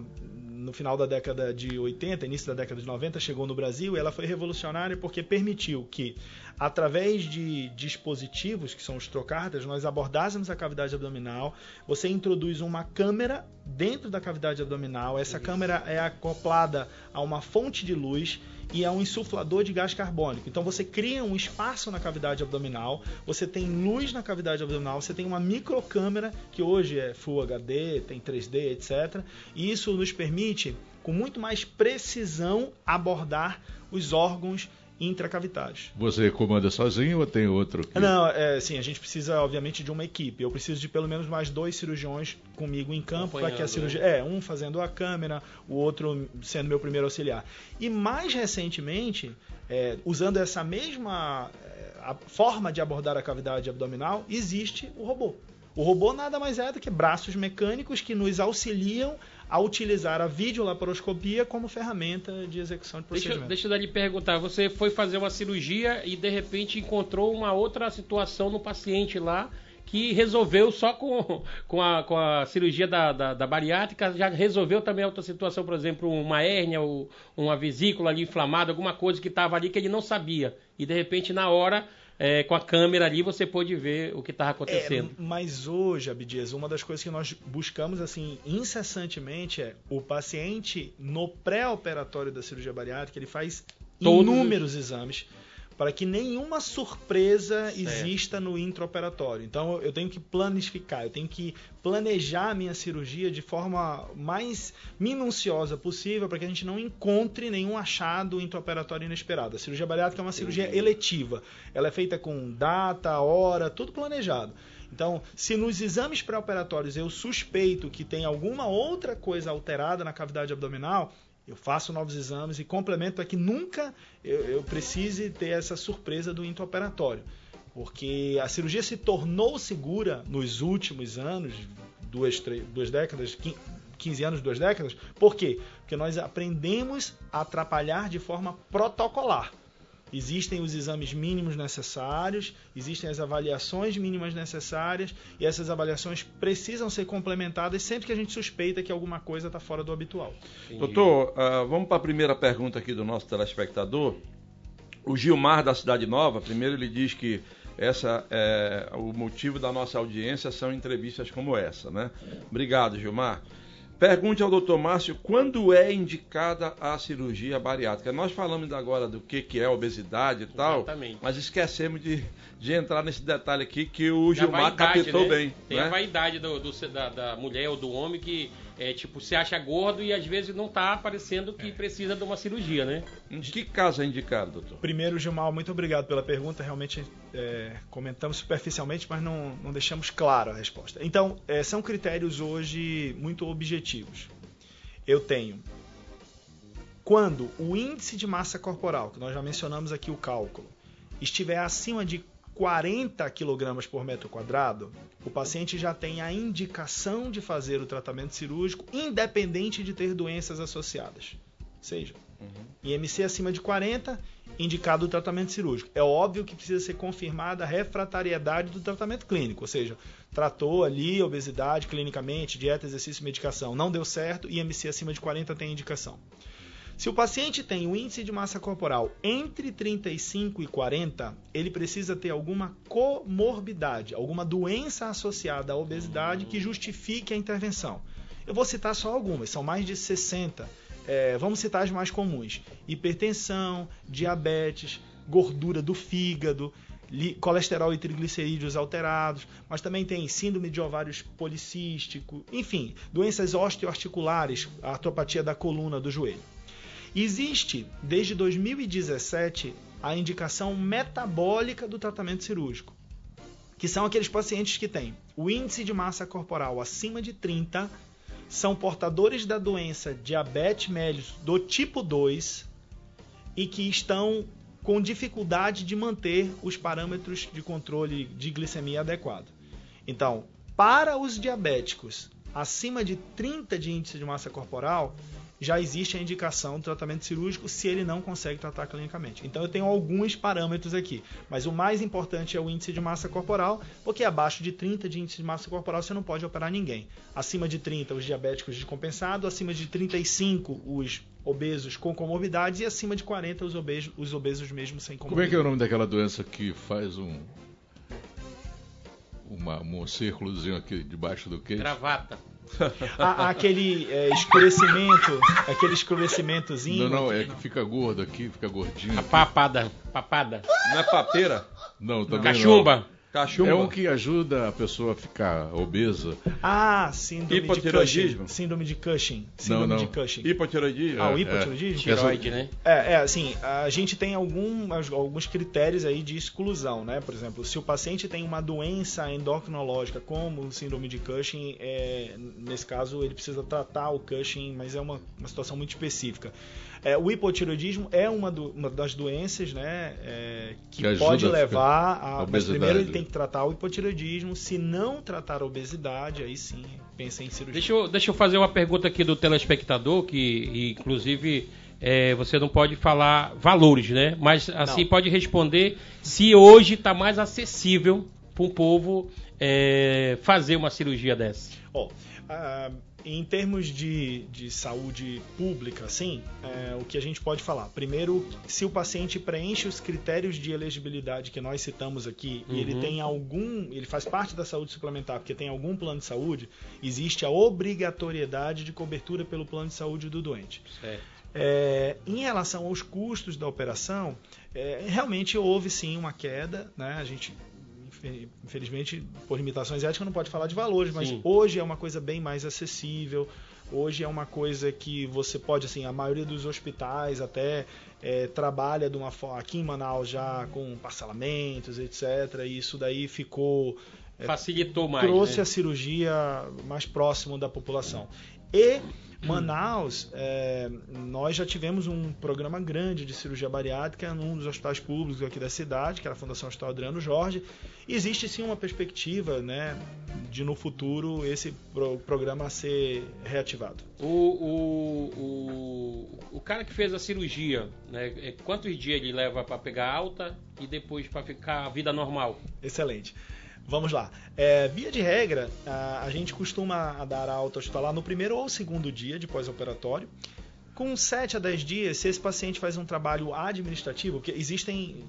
no final da década de 80, início da década de 90, chegou no Brasil e ela foi revolucionária porque permitiu que, através de dispositivos, que são os trocardas, nós abordássemos a cavidade abdominal. Você introduz uma câmera dentro da cavidade abdominal. Essa câmera é acoplada a uma fonte de luz e a um insuflador de gás carbônico. Então você cria um espaço na cavidade abdominal, você tem luz na cavidade abdominal, você tem uma microcâmera que hoje é Full HD, tem 3D, etc. E isso nos permite, com muito mais precisão, abordar os órgãos intracavitários. Você comanda sozinho ou tem outro? que- Não, é, sim, a gente precisa, obviamente, de uma equipe. Eu preciso de pelo menos mais dois cirurgiões comigo em campo para que a cirurgia. É, um fazendo a câmera, o outro sendo meu primeiro auxiliar. E mais recentemente, é, usando essa mesma é, a forma de abordar a cavidade abdominal, existe o robô. O robô nada mais é do que braços mecânicos que nos auxiliam a utilizar a videolaparoscopia como ferramenta de execução de Deixa, procedimento. deixa eu lhe perguntar, você foi fazer uma cirurgia e de repente encontrou uma outra situação no paciente lá que resolveu só com, com, a, com a cirurgia da, da, da bariátrica, já resolveu também outra situação, por exemplo, uma hérnia ou uma vesícula ali inflamada, alguma coisa que estava ali que ele não sabia. E de repente, na hora, é, com a câmera ali, você pôde ver o que estava acontecendo. É, mas hoje, Abdias, uma das coisas que nós buscamos assim incessantemente é o paciente no pré-operatório da cirurgia bariátrica, ele faz Todos inúmeros exames para que nenhuma surpresa exista no intraoperatório. Então eu tenho que planificar, eu tenho que planejar a minha cirurgia de forma mais minuciosa possível para que a gente não encontre nenhum achado intraoperatório inesperado. A cirurgia bariátrica é uma cirurgia eletiva. Ela é feita com data, hora, tudo planejado. Então, se nos exames pré-operatórios eu suspeito que tem alguma outra coisa alterada na cavidade abdominal, eu faço novos exames e complemento para que nunca eu, eu precise ter essa surpresa do intraoperatório. Porque a cirurgia se tornou segura nos últimos anos, duas, três, duas décadas, quin- 15 anos, duas décadas. Por quê? Porque nós aprendemos a atrapalhar de forma protocolar. Existem os exames mínimos necessários, existem as avaliações mínimas necessárias e essas avaliações precisam ser complementadas sempre que a gente suspeita que alguma coisa está fora do habitual. Doutor, ah, vamos para a primeira pergunta aqui do nosso telespectador. O Gilmar da Cidade Nova, primeiro ele diz que essa é o motivo da nossa audiência são entrevistas como essa, né? Obrigado, Gilmar. Pergunte ao doutor Márcio quando é indicada a cirurgia bariátrica. Nós falamos agora do que, que é obesidade e tal, Exatamente. mas esquecemos de, de entrar nesse detalhe aqui que o Da Gilmar vaidade, captou né? bem. Tem né? a vaidade do, do- da, da mulher ou do homem que é tipo se acha gordo e às vezes não tá parecendo que precisa de uma cirurgia, né? Em que caso é indicado, doutor? Primeiro, Gilmar, muito obrigado pela pergunta. Realmente é, comentamos superficialmente, mas não, não deixamos clara a resposta. Então, é, são critérios hoje muito objetivos. Eu tenho quando o índice de massa corporal, que nós já mencionamos aqui o cálculo, estiver acima de 40 kg por metro quadrado, o paciente já tem a indicação de fazer o tratamento cirúrgico, independente de ter doenças associadas. Seja IMC acima de 40, indicado o tratamento cirúrgico. É óbvio que precisa ser confirmada a refratariedade do tratamento clínico, ou seja, tratou ali obesidade clinicamente, dieta, exercício, medicação, não deu certo, IMC acima de 40 tem indicação. Se o paciente tem o índice de massa corporal entre 35 e 40, ele precisa ter alguma comorbidade, alguma doença associada à obesidade que justifique a intervenção. Eu vou citar só algumas, são mais de 60. É, vamos citar as mais comuns: hipertensão, diabetes, gordura do fígado, colesterol e triglicerídeos alterados, mas também tem síndrome de ovários policístico, enfim, doenças osteoarticulares, a artropatia da coluna do joelho. Existe, desde 2017, a indicação metabólica do tratamento cirúrgico, que são aqueles pacientes que têm o índice de massa corporal acima de 30, são portadores da doença diabetes mellitus do tipo 2 e que estão com dificuldade de manter os parâmetros de controle de glicemia adequado. Então, para os diabéticos acima de 30 de índice de massa corporal, já existe a indicação do tratamento cirúrgico se ele não consegue tratar clinicamente. Então eu tenho alguns parâmetros aqui, mas o mais importante é o índice de massa corporal, porque abaixo de 30 de índice de massa corporal você não pode operar ninguém. Acima de 30 os diabéticos descompensados, acima de 35 os obesos com comorbidades e acima de 40 os obesos, os obesos mesmo sem comorbidades. Como é que é o nome daquela doença que faz um uma, um círculozinho aqui debaixo do queixo? Gravata. A, aquele é, escurecimento, aquele escurecimentozinho. Não, não, é que fica gordo aqui, fica gordinho. A papada, papada. Não é papeira? Não, também Cachumba. não. Cachumba? É um que ajuda a pessoa a ficar obesa. Ah, síndrome de Hipotireoidismo? Cushing. Síndrome de Cushing. Síndrome não. de Cushing. Hipotireoidismo? Ah, o é. hipotireoidismo? Tiroide, né? É, é, assim, a gente tem algum, alguns critérios aí de exclusão, né? Por exemplo, se o paciente tem uma doença endocrinológica como síndrome de Cushing, é, nesse caso ele precisa tratar o Cushing, mas é uma, uma situação muito específica. É, o hipotireoidismo é uma, do- uma das doenças, né, é, que, Que pode levar a a. Mas obesidade. primeiro ele tem que tratar o hipotireoidismo. Se não tratar a obesidade, aí sim pensa em cirurgia. Deixa eu, deixa eu fazer uma pergunta aqui do telespectador, que inclusive é, você não pode falar valores, né? Mas assim Não. pode responder se hoje está mais acessível para um povo é, fazer uma cirurgia dessa. Ó, ah, em termos de, de saúde pública, assim, é, o que a gente pode falar? Primeiro, se o paciente preenche os critérios de elegibilidade que nós citamos aqui e ele Uhum. tem algum, ele faz parte da saúde suplementar porque tem algum plano de saúde, existe a obrigatoriedade de cobertura pelo plano de saúde do doente. Certo. É, em relação aos custos da operação, é, realmente houve sim uma queda, né? A gente infelizmente por limitações éticas não pode falar de valores, mas Sim. hoje é uma coisa bem mais acessível. Hoje é uma coisa que você pode, assim, a maioria dos hospitais até é, trabalha de uma forma aqui em Manaus já com parcelamentos, etc. E isso daí ficou Facilitou mais. trouxe né? a cirurgia mais próximo da população. E Manaus, é, nós já tivemos um programa grande de cirurgia bariátrica num dos hospitais públicos aqui da cidade, que era a Fundação Hospital Adriano Jorge. Existe sim uma perspectiva, né, de no futuro esse pro- programa ser reativado. O, o, o, o cara que fez a cirurgia, né, é, quantos dias ele leva para pegar alta e depois para ficar a vida normal? Excelente. Vamos lá. É, via de regra, a, a gente costuma dar alta hospitalar no primeiro ou segundo dia de pós-operatório. Com 7 a 10 dias, se esse paciente faz um trabalho administrativo, porque existem,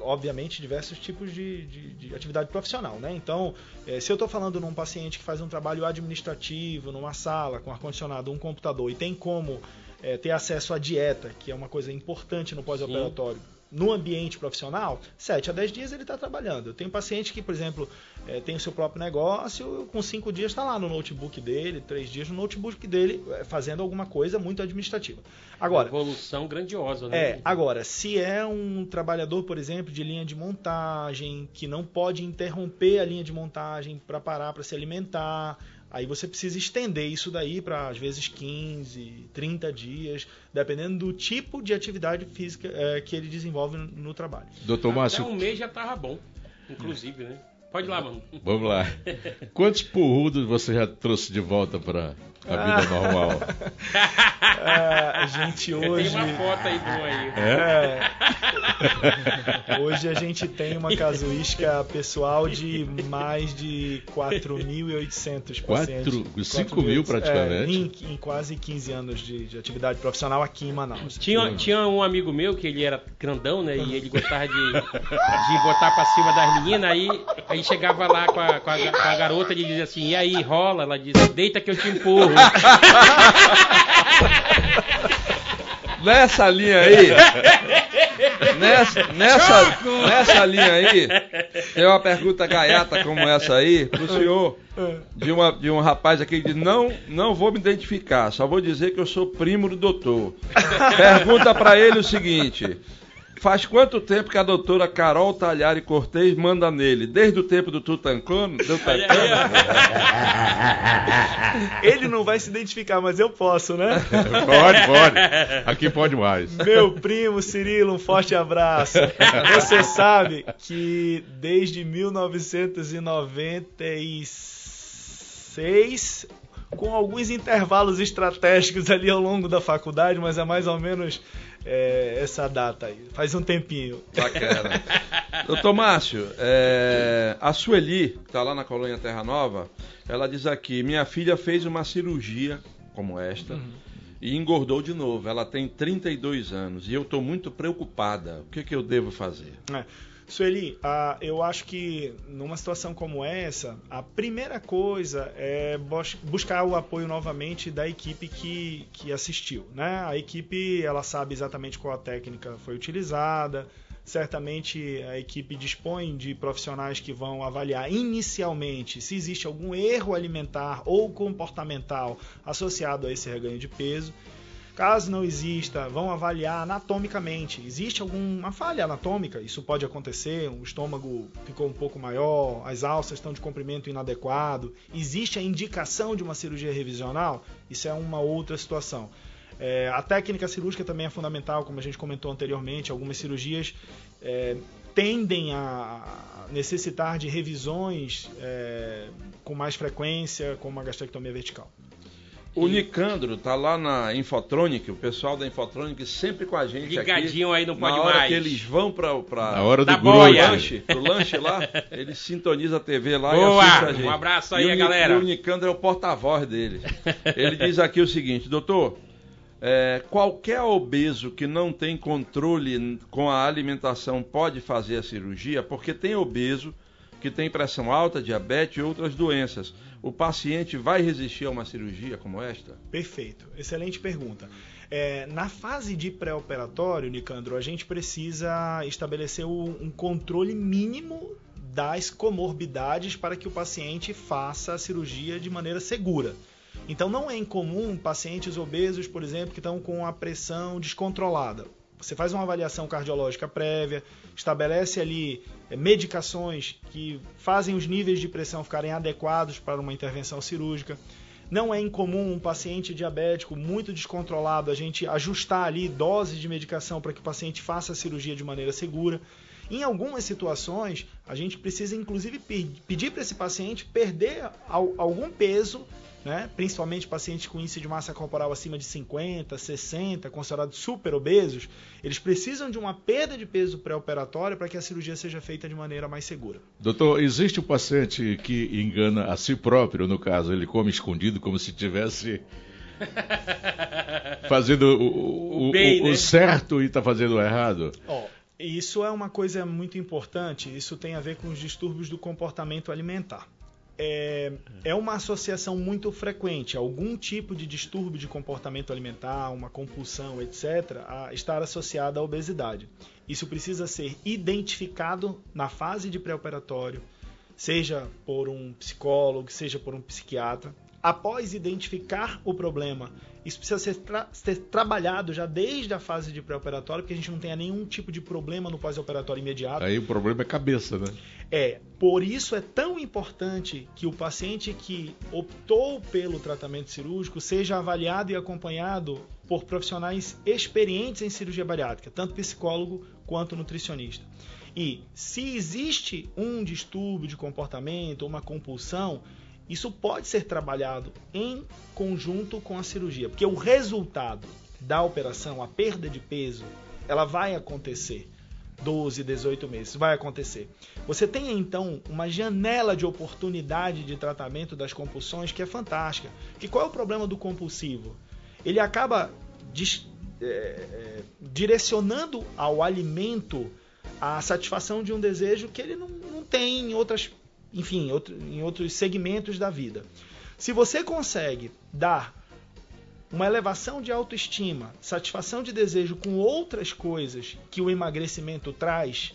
obviamente, diversos tipos de, de- de atividade profissional, né? Então, eh, se eu estou falando num paciente que faz um trabalho administrativo, numa sala, com ar-condicionado, um computador, e tem como eh, ter acesso à dieta, que é uma coisa importante no pós-operatório, no ambiente profissional, 7 a 10 dias ele está trabalhando. Eu tenho paciente que, por exemplo, eh, tem o seu próprio negócio, com 5 dias está lá no notebook dele, 3 dias no notebook dele, eh, fazendo alguma coisa muito administrativa. Agora, Evolução grandiosa, né? é, agora, se é um trabalhador, por exemplo, de linha de montagem, que não pode interromper a linha de montagem para parar para se alimentar, aí você precisa estender isso daí para às vezes 15, 30 dias, dependendo do tipo de atividade física eh, que ele desenvolve no, no trabalho. Doutor Até Márcio, um mês já tava bom, inclusive, né? Pode ir lá, mano. Vamos lá. Quantos porrudos você já trouxe de volta para a vida normal? É, a gente hoje. Tem uma foto aí boa aí. É. Hoje a gente tem uma casuística pessoal de mais de 4.800 Quatro, pacientes. 5 mil praticamente. É, em, em quase 15 anos de, de atividade profissional aqui em Manaus. Tinha, tinha um amigo meu que ele era grandão, né? E ele gostava de, de botar pra cima das meninas. Aí, aí chegava lá com a, com, a, com a garota e dizia assim: E aí, rola? Ela dizia: Deita que eu te empurro. (laughs) Nessa linha aí, nessa, nessa, nessa linha aí, tem uma pergunta gaiata como essa aí pro senhor, de, uma, de um rapaz aqui que diz, não, não vou me identificar, só vou dizer que eu sou primo do doutor. Pergunta pra ele o seguinte, faz quanto tempo que a doutora Carol Talhari Cortez manda nele? Desde o tempo do Tutancano? (laughs) Ele não vai se identificar, mas eu posso, né? Pode, pode. Aqui pode mais. Meu primo Cirilo, um forte abraço. Você sabe que desde 1996, com alguns intervalos estratégicos ali ao longo da faculdade, mas é mais ou menos é, essa data aí. Faz um tempinho. Bacana. (laughs) Doutor Márcio, é, a Sueli, que está lá na colônia Terra Nova, ela diz aqui: minha filha fez uma cirurgia como esta e engordou de novo. Ela tem 32 anos e eu estou muito preocupada. O que, que eu devo fazer? É. Sueli, ah, eu acho que numa situação como essa, a primeira coisa é bus- buscar o apoio novamente da equipe que, que assistiu. Né? A equipe ela sabe exatamente qual a técnica foi utilizada. Certamente a equipe dispõe de profissionais que vão avaliar inicialmente se existe algum erro alimentar ou comportamental associado a esse reganho de peso. Caso não exista, vão avaliar anatomicamente. Existe alguma falha anatômica? Isso pode acontecer. O estômago ficou um pouco maior, as alças estão de comprimento inadequado. Existe a indicação de uma cirurgia revisional? Isso é uma outra situação. É, a técnica cirúrgica também é fundamental, como a gente comentou anteriormente. Algumas cirurgias é, tendem a necessitar de revisões é, com mais frequência, como a gastrectomia vertical. O Nicandro tá lá na Infotronic, o pessoal da Infotronic sempre com a gente Ligadinho aqui. aí, não pode na hora mais. que eles vão para pra Na hora do Da grupo. boia. lanche, pro lanche lá, ele sintoniza a TV lá Boa! e assiste a gente. Um abraço E aí, o Ni- galera. E o Nicandro é o porta-voz dele. Ele diz aqui o seguinte, doutor, é, qualquer obeso que não tem controle com a alimentação pode fazer a cirurgia, porque tem obeso que tem pressão alta, diabetes e outras doenças. O paciente vai resistir a uma cirurgia como esta? Perfeito, excelente pergunta. É, na fase de pré-operatório, Nicandro, a gente precisa estabelecer um controle mínimo das comorbidades para que o paciente faça a cirurgia de maneira segura. Então não é incomum pacientes obesos, por exemplo, que estão com a pressão descontrolada. Você faz uma avaliação cardiológica prévia, estabelece ali eh, medicações que fazem os níveis de pressão ficarem adequados para uma intervenção cirúrgica. Não é incomum um paciente diabético muito descontrolado a gente ajustar ali doses de medicação para que o paciente faça a cirurgia de maneira segura. Em algumas situações, a gente precisa inclusive pe- pedir para esse paciente perder al- algum peso, né? principalmente pacientes com índice de massa corporal acima de 50, 60, considerados super obesos, eles precisam de uma perda de peso pré-operatória para que a cirurgia seja feita de maneira mais segura. Doutor, existe um paciente que engana a si próprio, no caso, ele come escondido como se tivesse (laughs) fazendo o, o- O bem, o- o né? certo e está fazendo o errado. Isso é uma coisa muito importante. Isso tem a ver com os distúrbios do comportamento alimentar. É, é uma associação muito frequente, algum tipo de distúrbio de comportamento alimentar, uma compulsão, etc., a estar associada à obesidade. Isso precisa ser identificado na fase de pré-operatório, seja por um psicólogo, seja por um psiquiatra. Após identificar o problema, isso precisa ser, tra- ser trabalhado já desde a fase de pré-operatório, porque a gente não tenha nenhum tipo de problema no pós-operatório imediato. Aí o problema é cabeça, né? É, por isso é tão importante que o paciente que optou pelo tratamento cirúrgico seja avaliado e acompanhado por profissionais experientes em cirurgia bariátrica, tanto psicólogo quanto nutricionista. E se existe um distúrbio de comportamento, uma compulsão, isso pode ser trabalhado em conjunto com a cirurgia, porque o resultado da operação, a perda de peso, ela vai acontecer. 12, 18 meses, vai acontecer. Você tem então uma janela de oportunidade de tratamento das compulsões que é fantástica. Que qual é o problema do compulsivo? Ele acaba é, é, direcionando ao alimento a satisfação de um desejo que ele não, não tem em outras, enfim, outro, em outros segmentos da vida. Se você consegue dar uma elevação de autoestima, satisfação de desejo com outras coisas que o emagrecimento traz,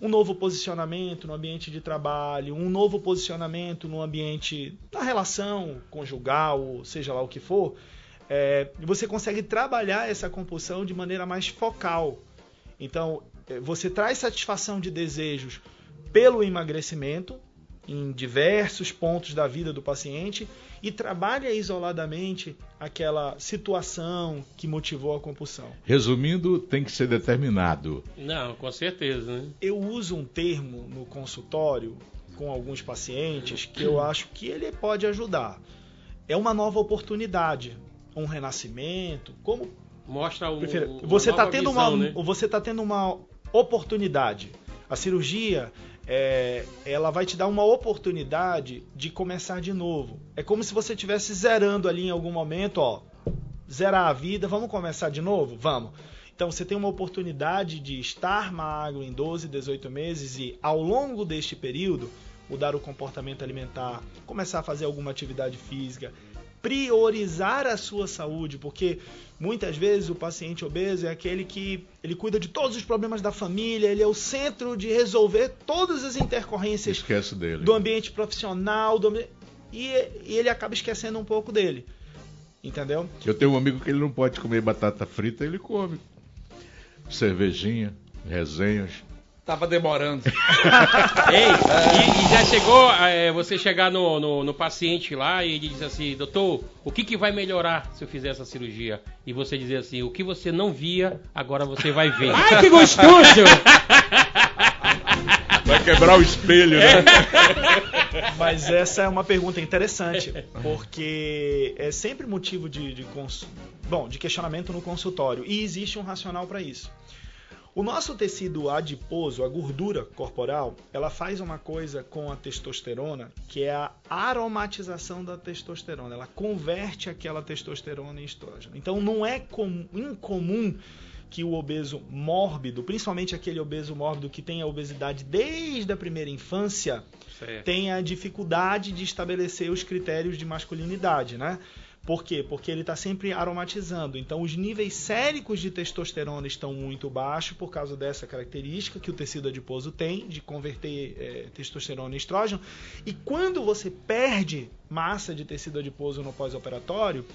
um novo posicionamento no ambiente de trabalho, um novo posicionamento no ambiente da relação conjugal, seja lá o que for, é, você consegue trabalhar essa compulsão de maneira mais focal. Então, é, você traz satisfação de desejos pelo emagrecimento em diversos pontos da vida do paciente e trabalha isoladamente aquela situação que motivou a compulsão. Resumindo, tem que ser determinado. Não, com certeza. Né? Eu uso um termo no consultório com alguns pacientes que eu acho que ele pode ajudar. É uma nova oportunidade um renascimento, como mostra o você está tendo visão, uma né? você está tendo uma oportunidade. A cirurgia é, ela vai te dar uma oportunidade de começar de novo. É como se você estivesse zerando ali em algum momento, ó, zerar a vida, vamos começar de novo? Vamos. Então você tem uma oportunidade de estar magro em 12, 18 meses e ao longo deste período mudar o comportamento alimentar, começar a fazer alguma atividade física, priorizar a sua saúde, porque muitas vezes o paciente obeso é aquele que ele cuida de todos os problemas da família, ele é o centro de resolver todas as intercorrências do ambiente profissional, do e, e ele acaba esquecendo um pouco dele. Entendeu? Eu tenho um amigo que ele não pode comer batata frita, ele come cervejinha, resenhas. Tava demorando. (laughs) Ei, e, e, já chegou é, você chegar no, no, no, paciente lá e ele diz assim, doutor, o que, que vai melhorar se eu fizer essa cirurgia? E você dizer assim, o que você não via, agora você vai ver. Ai, que gostoso! (laughs) Vai quebrar o espelho, né? (laughs) Mas essa é uma pergunta interessante, porque é sempre motivo de, de, cons... Bom, de questionamento no consultório. E existe um racional para isso. O nosso tecido adiposo, a gordura corporal, ela faz uma coisa com a testosterona que é a aromatização da testosterona. Ela converte aquela testosterona em estrógeno. Então não é incomum que o obeso mórbido, principalmente aquele obeso mórbido que tem a obesidade desde a primeira infância, certo. tenha dificuldade de estabelecer os critérios de masculinidade, né? Por quê? Porque ele está sempre aromatizando. Então, os níveis séricos de testosterona estão muito baixos por causa dessa característica que o tecido adiposo tem de converter é, testosterona em estrógeno. E quando você perde massa de tecido adiposo no pós-operatório,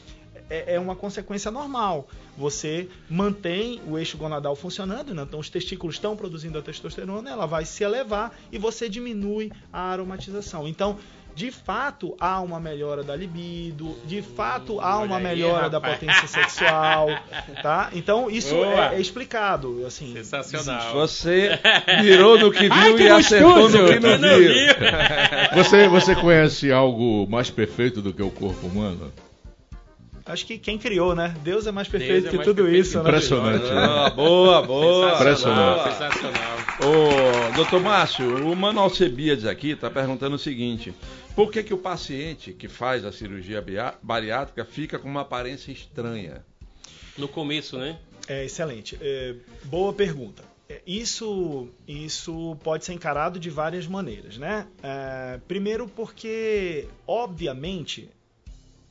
é, é, uma consequência normal. Você mantém o eixo gonadal funcionando, né? então os testículos estão produzindo a testosterona, ela vai se elevar e você diminui a aromatização. Então, de fato há uma melhora da libido, de fato há uma aí, melhora rapaz. da potência sexual, (laughs) tá? Então isso é, é, explicado, assim. Sensacional. Você (laughs) virou no que viu Ai, que e acertou no que não, não viu. (laughs) você, você conhece algo mais perfeito do que o corpo humano? Acho que quem criou, né? Deus é mais perfeito é que mais tudo perfeito. isso. Né? Impressionante. Né? Ah, boa, boa. Impressionante. Sensacional. Ô, doutor Márcio, o Mano Alcebiades aqui está perguntando o seguinte: por que, que o paciente que faz a cirurgia bariátrica fica com uma aparência estranha? No começo, né? É excelente. É, boa pergunta. É, isso, isso pode ser encarado de várias maneiras, né? É, primeiro porque, obviamente,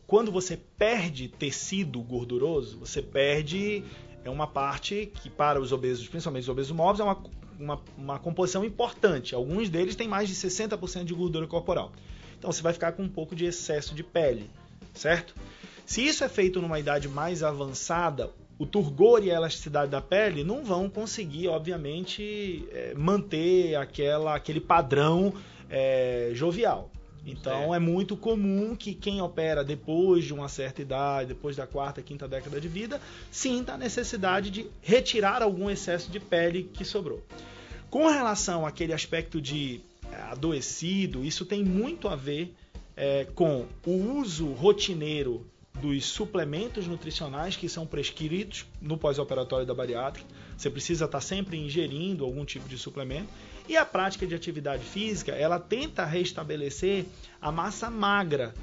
quando você perde tecido gorduroso, você perde é uma parte que para os obesos, principalmente os obesos móveis, é uma, uma, uma composição importante. Alguns deles têm mais de 60% de gordura corporal. Então você vai ficar com um pouco de excesso de pele, certo? Se isso é feito numa idade mais avançada, o turgor e a elasticidade da pele não vão conseguir, obviamente, é, manter aquela, aquele padrão é, jovial. Então é. é muito comum que quem opera depois de uma certa idade, depois da quarta, quinta década de vida, sinta a necessidade de retirar algum excesso de pele que sobrou. Com relação àquele aspecto de adoecido, isso tem muito a ver é, com o uso rotineiro dos suplementos nutricionais que são prescritos no pós-operatório da bariátrica. Você precisa estar sempre ingerindo algum tipo de suplemento. E a prática de atividade física, ela tenta restabelecer a massa magra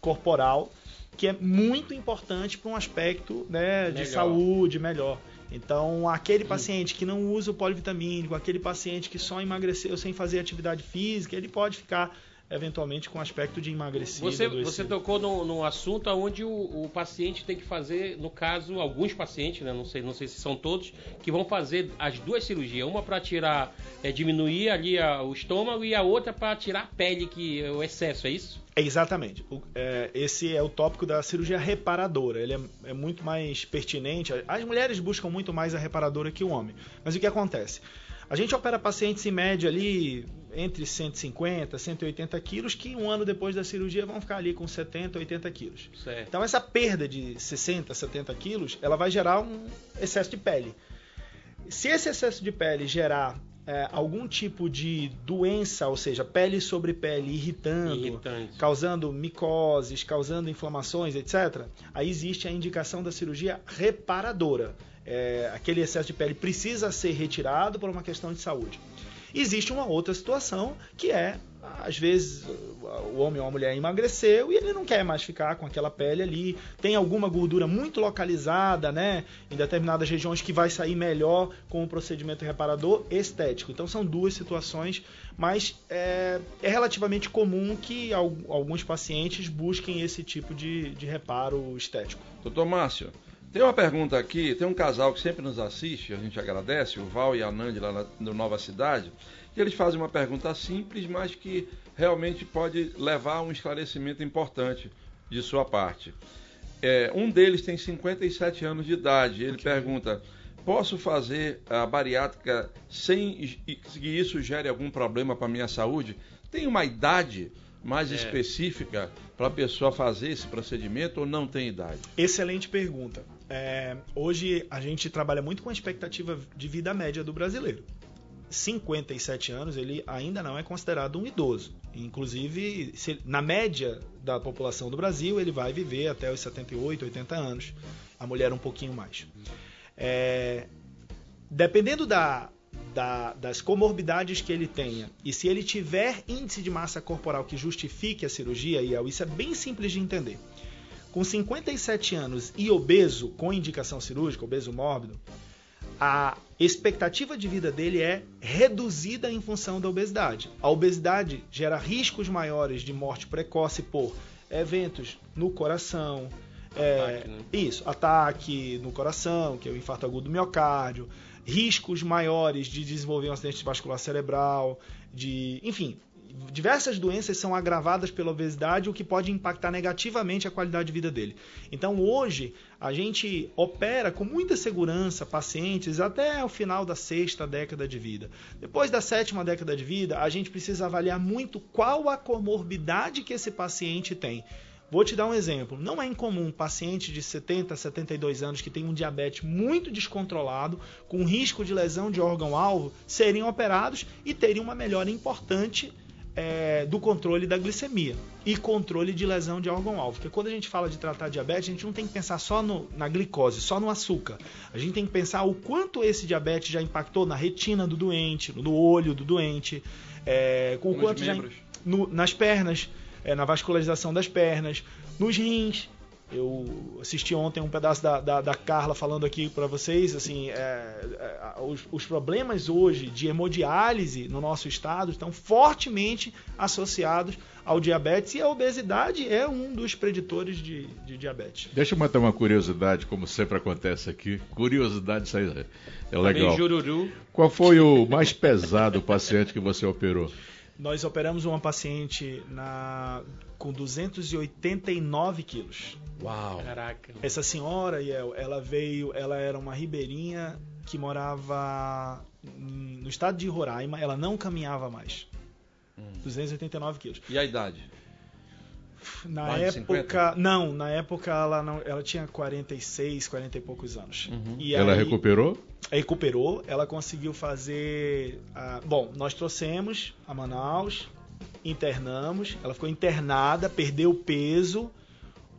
corporal, que é muito importante para um aspecto né, de saúde melhor. Então, aquele paciente que não usa o polivitamínico, aquele paciente que só emagreceu sem fazer atividade física, ele pode ficar eventualmente com aspecto de emagrecimento. Você, você tocou num, num assunto onde o, o, paciente tem que fazer, no caso, alguns pacientes, né, não, sei, não sei se são todos, que vão fazer as duas cirurgias. Uma para tirar, é, diminuir ali a, o estômago e a outra para tirar a pele, que é o excesso, é isso? Exatamente. O, é, esse é o tópico da cirurgia reparadora. Ele é, é, muito mais pertinente. As mulheres buscam muito mais a reparadora que o homem. Mas o que acontece? A gente opera pacientes em média ali entre 150 180 quilos, que um ano depois da cirurgia vão ficar ali com 70, 80 quilos. Certo. Então essa perda de 60, 70 quilos, ela vai gerar um excesso de pele. Se esse excesso de pele gerar é, algum tipo de doença, ou seja, pele sobre pele irritando, Irritante. causando micoses, causando inflamações, etc., aí existe a indicação da cirurgia reparadora é, aquele excesso de pele precisa ser retirado por uma questão de saúde. Existe uma outra situação que é, às vezes, o homem ou a mulher emagreceu e ele não quer mais ficar com aquela pele ali. Tem alguma gordura muito localizada, né, em determinadas regiões que vai sair melhor com o procedimento reparador estético. Então são duas situações, mas é, é relativamente comum que alguns pacientes busquem esse tipo de, de reparo estético. Doutor Márcio, tem uma pergunta aqui, tem um casal que sempre nos assiste, a gente agradece, o Val e a Nandi lá no Nova Cidade, e eles fazem uma pergunta simples, mas que realmente pode levar a um esclarecimento importante de sua parte. É, um deles tem 57 anos de idade, ele okay. pergunta: posso fazer a bariátrica sem que isso gere algum problema para a minha saúde? Tem uma idade mais é. específica para a pessoa fazer esse procedimento ou não tem idade? Excelente pergunta. É, hoje a gente trabalha muito com a expectativa de vida média do brasileiro. 57 anos, ele ainda não é considerado um idoso. Inclusive, se, na média da população do Brasil, ele vai viver até os 78, 80 anos. A mulher um pouquinho mais. É, dependendo da, da, das comorbidades que ele tenha e se ele tiver índice de massa corporal que justifique a cirurgia, e isso é bem simples de entender com 57 anos e obeso, com indicação cirúrgica, obeso mórbido, a expectativa de vida dele é reduzida em função da obesidade. A obesidade gera riscos maiores de morte precoce por eventos no coração, é, ataque, né? isso, ataque no coração, que é o infarto agudo do miocárdio, riscos maiores de desenvolver um acidente vascular cerebral, de, enfim, diversas doenças são agravadas pela obesidade, o que pode impactar negativamente a qualidade de vida dele. Então, hoje, a gente opera com muita segurança pacientes até o final da sexta década de vida. Depois da sétima década de vida, a gente precisa avaliar muito qual a comorbidade que esse paciente tem. Vou te dar um exemplo. Não é incomum paciente de 70, 72 anos que tem um diabetes muito descontrolado, com risco de lesão de órgão-alvo, serem operados e terem uma melhora importante é, do controle da glicemia e controle de lesão de órgão-alvo. Porque quando a gente fala de tratar diabetes, a gente não tem que pensar só no, na glicose, só no açúcar. A gente tem que pensar o quanto esse diabetes já impactou na retina do doente, no olho do doente, é, o quanto já no, nas pernas, é, na vascularização das pernas, nos rins. Eu assisti ontem um pedaço da, da, da Carla falando aqui para vocês, assim, é, é, os, os, problemas hoje de hemodiálise no nosso estado estão fortemente associados ao diabetes e a obesidade é um dos preditores de, de diabetes. Deixa eu matar uma curiosidade, como sempre acontece aqui. Curiosidade, isso aí é legal. Jururu. Qual foi o mais pesado paciente que você operou? Nós operamos uma paciente na, com 289 quilos. Uau! Caraca. Essa senhora, ela veio, ela era uma ribeirinha que morava no estado de Roraima, ela não caminhava mais. Hum. 289 quilos. E a idade? Na Mais de época. Não, na época ela, não, ela tinha 46, 40 e poucos anos. Uhum. E Ela aí- recuperou? recuperou, ela conseguiu fazer. a- bom, nós trouxemos a Manaus, internamos, ela ficou internada, perdeu peso,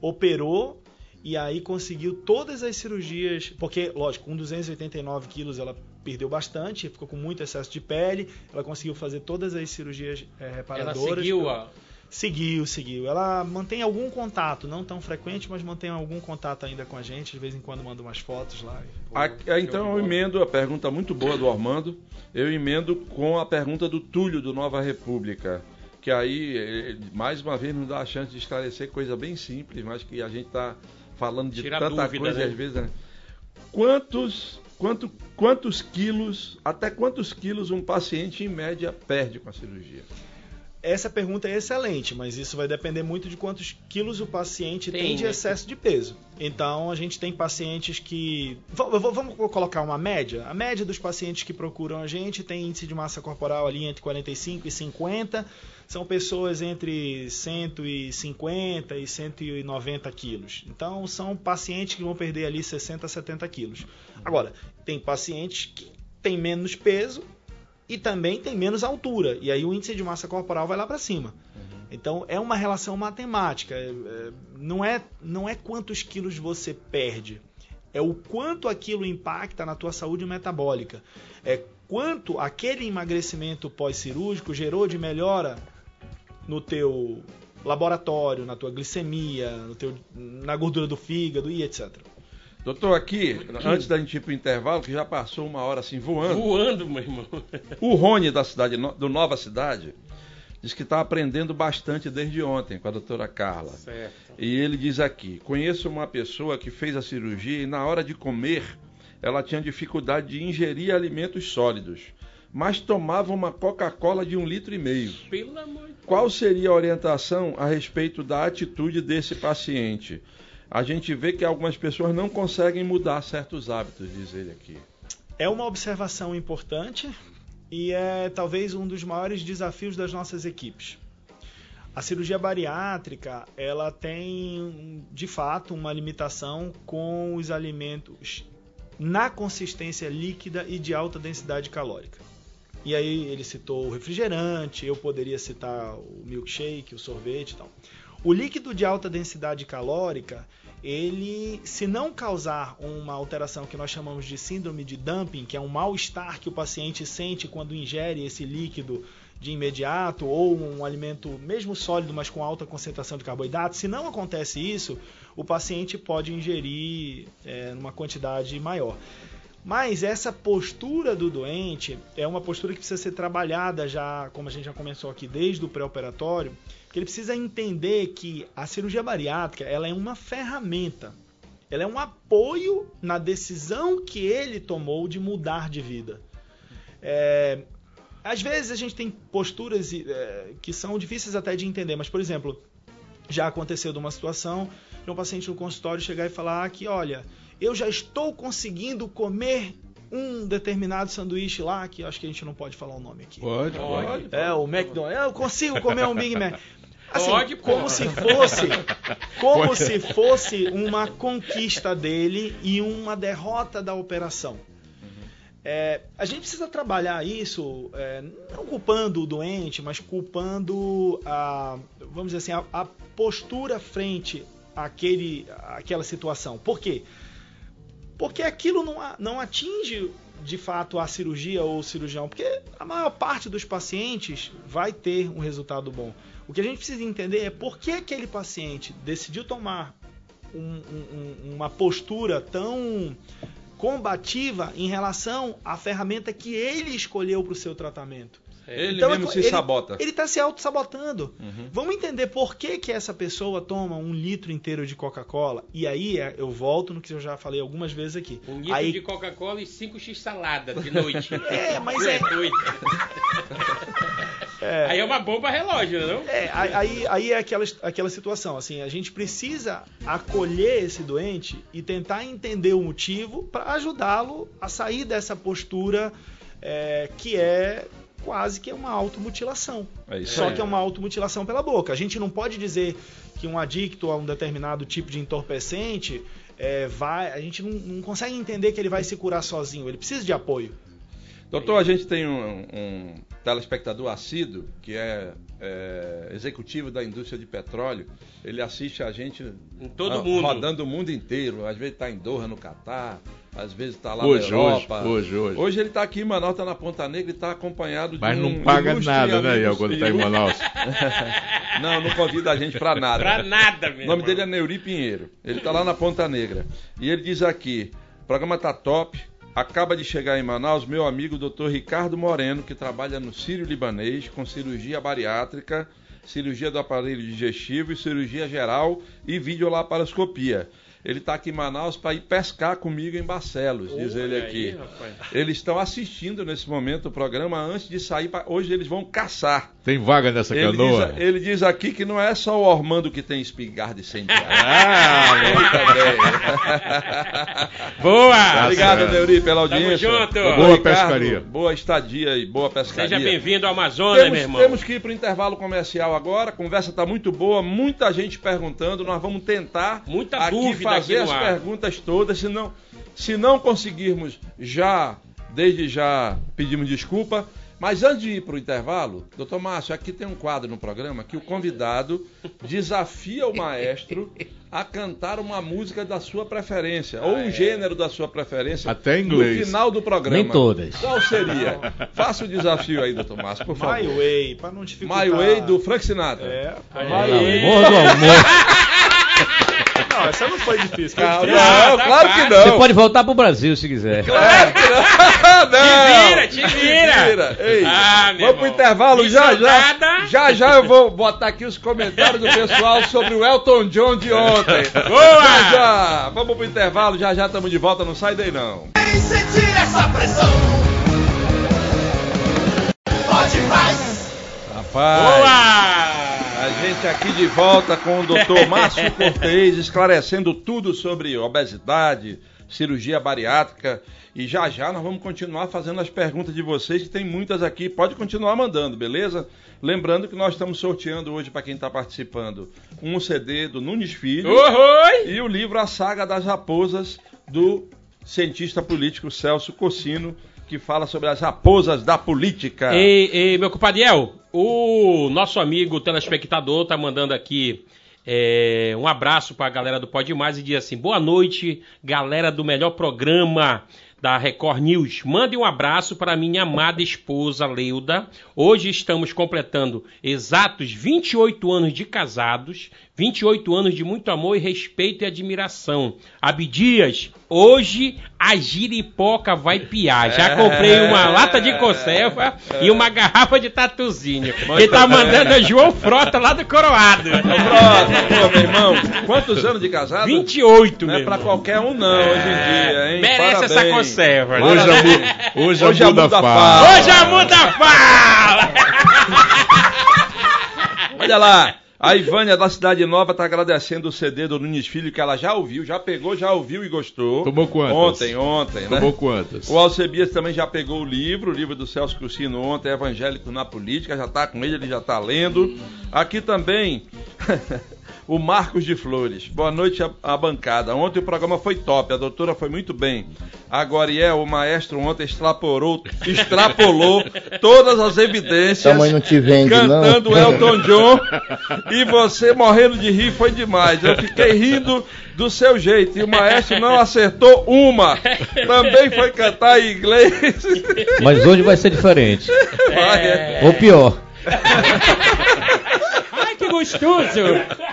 operou e aí conseguiu todas as cirurgias, porque, lógico, com 289 quilos ela perdeu bastante, ficou com muito excesso de pele, ela conseguiu fazer todas as cirurgias Ela reparadoras. seguiu a. Seguiu, seguiu. Ela mantém algum contato, não tão frequente, mas mantém algum contato ainda com a gente. De vez em quando manda umas fotos lá. A- é, então eu emendo a pergunta muito boa do Armando. Eu emendo com a pergunta do Túlio do Nova República. Que aí, eh, mais uma vez, nos dá a chance de esclarecer coisa bem simples, mas que a gente está falando de Tira tanta dúvida, coisa né? e às vezes. né? Quantos, quanto, quantos quilos, até quantos quilos um paciente em média perde com a cirurgia? Essa pergunta é excelente, mas isso vai depender muito de quantos quilos o paciente tem, Tem, de né? excesso de peso. Então, a gente tem pacientes que. Vamos colocar uma média? A média dos pacientes que procuram a gente tem índice de massa corporal ali entre 45 e 50. São pessoas entre 150 e 190 quilos. Então, são pacientes que vão perder ali 60 a 70 quilos. Agora, tem pacientes que têm menos peso e também tem menos altura. E aí o índice de massa corporal vai lá para cima. Então é uma relação matemática. É, é, não, é, não é quantos quilos você perde. É o quanto aquilo impacta na tua saúde metabólica. É quanto aquele emagrecimento pós-cirúrgico gerou de melhora no teu laboratório, na tua glicemia, no teu, na gordura do fígado e etc. Doutor, aqui, antes da gente ir para o intervalo, que já passou uma hora assim voando. Voando, meu irmão. O Rony da cidade do Nova Cidade diz que está aprendendo bastante desde ontem com a doutora Carla. Certo. E ele diz aqui: conheço uma pessoa que fez a cirurgia e na hora de comer ela tinha dificuldade de ingerir alimentos sólidos, mas tomava uma Coca-Cola de um litro e meio. Pelo amor de Qual seria a orientação a respeito da atitude desse paciente? A gente vê que algumas pessoas não conseguem mudar certos hábitos, diz ele aqui. É uma observação importante e é talvez um dos maiores desafios das nossas equipes. A cirurgia bariátrica, ela tem de fato uma limitação com os alimentos na consistência líquida e de alta densidade calórica. E aí ele citou o refrigerante, eu poderia citar o milkshake, o sorvete e tal. O líquido de alta densidade calórica, ele, se não causar uma alteração que nós chamamos de síndrome de dumping, que é um mal-estar que o paciente sente quando ingere esse líquido de imediato, ou um alimento mesmo sólido, mas com alta concentração de carboidrato, se não acontece isso, o paciente pode ingerir é, numa quantidade maior. Mas essa postura do doente é uma postura que precisa ser trabalhada já, como a gente já começou aqui, desde o pré-operatório, que ele precisa entender que a cirurgia bariátrica ela é uma ferramenta, ela é um apoio na decisão que ele tomou de mudar de vida. É, às vezes a gente tem posturas é, que são difíceis até de entender, mas por exemplo, já aconteceu de uma situação de um paciente no consultório chegar e falar que, olha, eu já estou conseguindo comer um determinado sanduíche lá, que eu acho que a gente não pode falar o nome aqui. Pode, pode. É, o McDonald's. Eu consigo comer um Big Mac. Assim, Pode, como se fosse, como Pode. se fosse uma conquista dele e uma derrota da operação. É, a gente precisa trabalhar isso, é, não culpando o doente, mas culpando a, vamos dizer assim, a, a postura frente àquele, àquela situação. Por quê? Porque aquilo não, não atinge de fato a cirurgia ou o cirurgião, porque a maior parte dos pacientes vai ter um resultado bom. O que a gente precisa entender é por que aquele paciente decidiu tomar um- um- uma postura tão combativa em relação à ferramenta que ele escolheu para o seu tratamento. Ele Então, mesmo é- se ele- sabota. Ele está se auto-sabotando. Uhum. Vamos entender por que, que essa pessoa toma um litro inteiro de Coca-Cola. E aí é- eu volto no que eu já falei algumas vezes aqui. Um litro aí, de Coca-Cola e 5 x salada de noite. (laughs) É, mas é- doido. Aí é uma bomba relógio, não? É, aí, aí é aquela, aquela situação, assim, a gente precisa acolher esse doente e tentar entender o motivo para ajudá-lo a sair dessa postura é, que é quase que é uma automutilação. É isso Só aí. que é uma automutilação pela boca. A gente não pode dizer que um adicto a um determinado tipo de entorpecente é, vai. A gente não, não consegue entender que ele vai se curar sozinho. Ele precisa de apoio. Doutor, a gente tem um, um telespectador assíduo, que é, é, executivo da indústria de petróleo. Ele assiste a gente Em todo ah, mundo. rodando o mundo inteiro. Às vezes está em Doha, no Catar. Às vezes está lá Hoje, na Europa. hoje, hoje, hoje. ele está aqui em Manaus, está na Ponta Negra e está acompanhado Mas de um não paga nada, né, Iel, quando tá em. Manaus. (laughs) Não, não convida a gente para nada. Pra nada, meu O nome irmão. dele é Neuri Pinheiro. Ele está lá na Ponta Negra. E ele diz aqui: o programa tá top. Acaba de chegar em Manaus meu amigo Dr. Ricardo Moreno, que trabalha no Sírio Libanês com cirurgia bariátrica, cirurgia do aparelho digestivo e cirurgia geral e videolaparoscopia. Ele está aqui em Manaus para ir pescar comigo em Barcelos, diz Olha ele aí, aqui. rapaz. Eles estão assistindo nesse momento o programa antes de sair. Pra... Hoje eles vão caçar. Tem vaga nessa Ele canoa? diz, ele diz aqui que não é só o Ormando que tem espingarda e incendiária. (laughs) Ah, (laughs) Boa! Obrigado. Neuri, pela audiência. junto. Doutor Boa Ricardo, pescaria. Boa estadia e boa pescaria. Seja bem-vindo ao Amazonas, Temos, meu irmão. temos que ir para o intervalo comercial agora. A conversa está muito boa, muita gente perguntando. Nós vamos tentar Muita aqui dúvida fazer as perguntas todas. Se não, se não conseguirmos já, desde já, pedimos desculpa. Mas antes de ir para o intervalo, doutor Márcio, aqui tem um quadro no programa que o convidado desafia o maestro a cantar uma música da sua preferência, ou um gênero da sua preferência. Até em inglês. No final do programa. Nem todas. Qual seria? Faça o desafio aí, doutor Márcio, por favor. My Way, para não dificultar. My Way do Frank Sinatra. É. My Way. amor do amor. (laughs) Não, essa não foi difícil. Ah, não, tá claro que não. Você pode voltar pro Brasil se quiser. Claro que não. (laughs) não. vira, te vira. Ei, Ah, meu vamos pro intervalo Isso já, já. nada. Já já eu vou botar aqui os comentários do pessoal sobre o Elton John de ontem. (laughs) Boa! Já já. Vamos pro intervalo, já já estamos de volta, não sai daí não. Quem sentir essa pressão pode mais. Rapaz. Boa! A gente aqui de volta com o doutor (laughs) Márcio Cortez, esclarecendo tudo sobre obesidade, cirurgia bariátrica. E já já nós vamos continuar fazendo as perguntas de vocês, que tem muitas aqui. Pode continuar mandando, beleza? Lembrando que nós estamos sorteando hoje, para quem está participando, um CD do Nunes Filho e o livro A Saga das Raposas, do cientista político Celso Cossino, que fala sobre as raposas da política. Ei, ei, meu compadriel, o nosso amigo telespectador tá mandando aqui é, um abraço pra galera do Pode Mais e diz assim: boa noite, galera do melhor programa da Record News. Mande um abraço para minha amada esposa Leuda. Hoje estamos completando exatos 28 anos de casados, 28 anos de muito amor e respeito e admiração. Abdias, hoje a giripoca vai piar. Já comprei uma lata de conserva e uma garrafa de tatuzinho. Quem tá mandando é João Frota lá do Coroado. Pô, meu irmão. Quantos anos de casado? 28, Não é meu pra qualquer um, não, hoje em dia, hein? Merece Parabéns. essa conserva. Hoje a, mu- hoje a Hoje a muda muda fala. fala. Hoje a muda fala! Olha lá. A Ivânia da Cidade Nova tá agradecendo o CD do Nunes Filho, que ela já ouviu, já pegou, já ouviu e gostou. Tomou quantas? Ontem, ontem, né? Tomou quantas? O Alcebias também já pegou o livro, o livro do Celso Crucino ontem, Evangélico na Política, já tá com ele, ele já tá lendo. Aqui também, (laughs) o Marcos de Flores. Boa noite à, bancada. Ontem o programa foi top, a doutora foi muito bem. Agora, é, o maestro ontem extrapolou, extrapolou (laughs) todas as evidências. Tamanho não te vende, não. cantando Elton (laughs) John e você morrendo de rir foi demais. Eu fiquei rindo do seu jeito e o maestro não acertou uma. Também foi cantar em inglês. Mas hoje vai ser diferente. Vai. Ou pior. (laughs) Ai, que gostoso!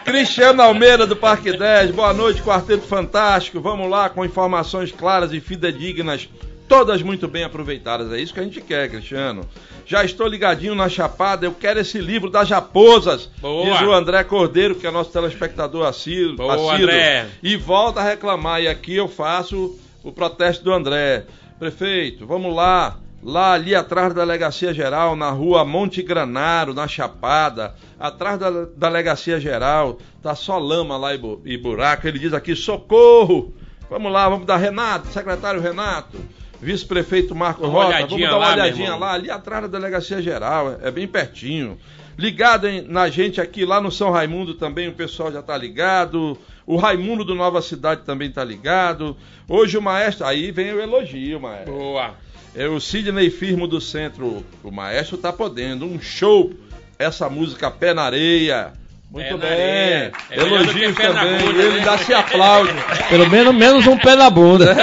Cristiano Almeida do Parque 10, boa noite, Quarteto Fantástico. Vamos lá com informações claras e fidedignas, todas muito bem aproveitadas. É isso que a gente quer, Cristiano. Já estou ligadinho na Chapada, eu quero esse livro das raposas. Boa. Diz o André Cordeiro, que é nosso telespectador assíduo. Boa, André. E volta a reclamar. E aqui eu faço o protesto do André. Prefeito, vamos lá. Lá ali atrás da Delegacia Geral, na rua Monte Granaro, na Chapada, atrás da Delegacia Geral, tá só lama lá e bu- e buraco. Ele diz aqui: socorro! Vamos lá, vamos dar Renato, secretário Renato. Vice-prefeito Marco olhadinha vamos dar uma lá, olhadinha lá, ali atrás da Delegacia Geral, é bem pertinho. Ligado em- na gente aqui, lá no São Raimundo também, o pessoal já tá ligado. O Raimundo do Nova Cidade também tá ligado. Hoje o maestro, aí vem o elogio, maestro. Boa. É o Sidney Firmo do Centro. O maestro tá podendo. Um show. Essa música Pé na Areia. Muito Pé bem. areia. É Elogios também. bunda, Ele né? dá se aplaude. Pelo menos menos um pé na bunda.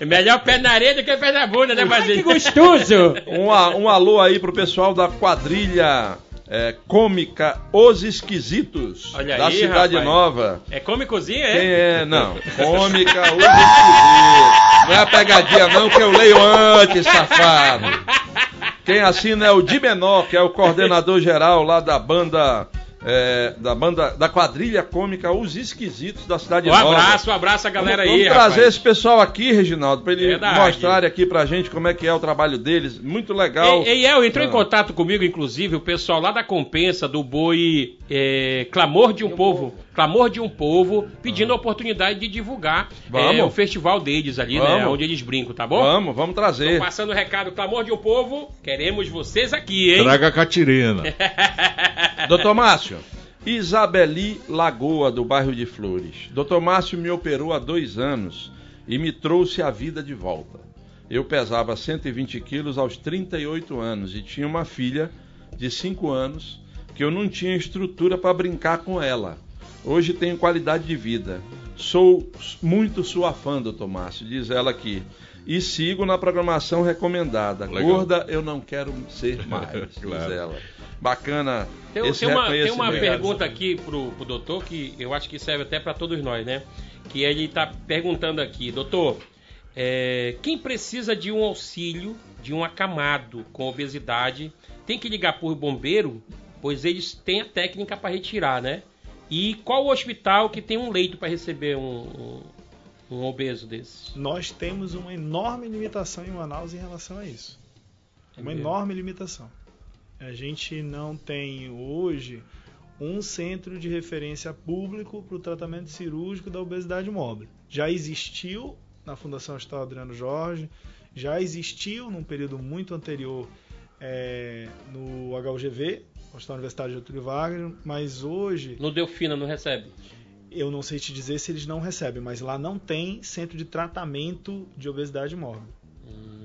É (laughs) melhor pé na areia do que pé na bunda, né, Basílio? Que gostoso! Um, um alô aí pro pessoal da quadrilha é, cômica Os Esquisitos. Olha da aí, Cidade rapaz. Nova. É cômicozinho, Quem é? é? Não. (laughs) Cômica Os Esquisitos. Não é pegadinha não, que eu leio antes, safado. Quem assina é o Di Menor, que é o coordenador geral lá da banda. É, da banda da quadrilha cômica Os Esquisitos da Cidade Um Nova. abraço, um abraço a galera vamos, aí, Vamos trazer rapaz. esse pessoal aqui, Reginaldo, para ele Verdade. mostrarem aqui pra gente como é que é o trabalho deles. Muito legal. Ei, ei, El, entrou Ah. em contato comigo, inclusive, o pessoal lá da compensa do boi é, Clamor de um Povo. Clamor de um Povo, pedindo a oportunidade de divulgar Ah. Vamos. é, o festival deles ali, né? Vamos. Onde eles brincam, tá bom? Vamos, vamos trazer. Tô passando o recado, Clamor de um Povo, queremos vocês aqui, hein? Traga a Catirina. (laughs) Doutor Márcio, Isabeli Lagoa, do bairro de Flores. Doutor Márcio me operou há dois anos e me trouxe a vida de volta. Eu pesava 120 quilos aos 38 anos e tinha uma filha de 5 anos que eu não tinha estrutura para brincar com ela. Hoje tenho qualidade de vida. Sou muito sua fã, doutor Márcio, diz ela aqui. E sigo na programação recomendada. Legal. Gorda, eu não quero ser (laughs) mais, diz Claro. ela. Bacana Tem, esse tem uma, tem uma pergunta aqui pro, pro doutor que eu acho que serve até para todos nós, né? Que ele tá perguntando aqui, doutor, é, quem precisa de um auxílio de um acamado com obesidade tem que ligar por bombeiro, pois eles têm a técnica para retirar, né? E qual o hospital que tem um leito para receber um, um, um obeso desse? Nós temos uma enorme limitação em Manaus em relação a isso. Uma mesmo? enorme limitação. A gente não tem hoje um centro de referência público para o tratamento cirúrgico da obesidade mórbida. Já existiu na Fundação Hospital Adriano Jorge, já existiu num período muito anterior eh, no HUGV, Hospital Universitário de Getúlio Vargas, mas hoje No Delfina não recebe? eu não sei te dizer se eles não recebem, mas lá não tem centro de tratamento de obesidade mórbida.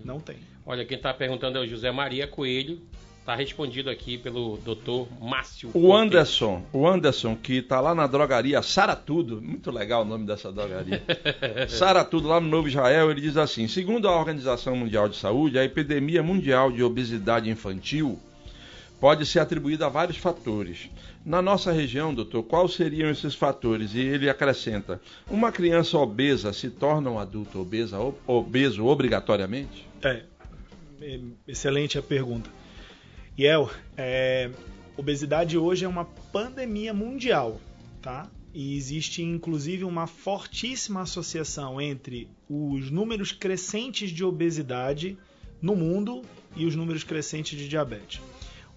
Não tem. Olha, quem tá perguntando é o José Maria Coelho. Tá respondido aqui pelo doutor Márcio. O Cortes. Anderson, o Anderson, que tá lá na drogaria Sara Tudo, muito legal o nome dessa drogaria. (laughs) Sara Tudo, lá no Novo Israel, ele diz assim: segundo a Organização Mundial de Saúde, a epidemia mundial de obesidade infantil pode ser atribuída a vários fatores. Na nossa região, doutor, quais seriam esses fatores? E ele acrescenta: uma criança obesa se torna um adulto obesa, ob- obeso obrigatoriamente? É, é, excelente a pergunta. Yel, é, obesidade hoje é uma pandemia mundial, tá? E existe inclusive uma fortíssima associação entre os números crescentes de obesidade no mundo e os números crescentes de diabetes.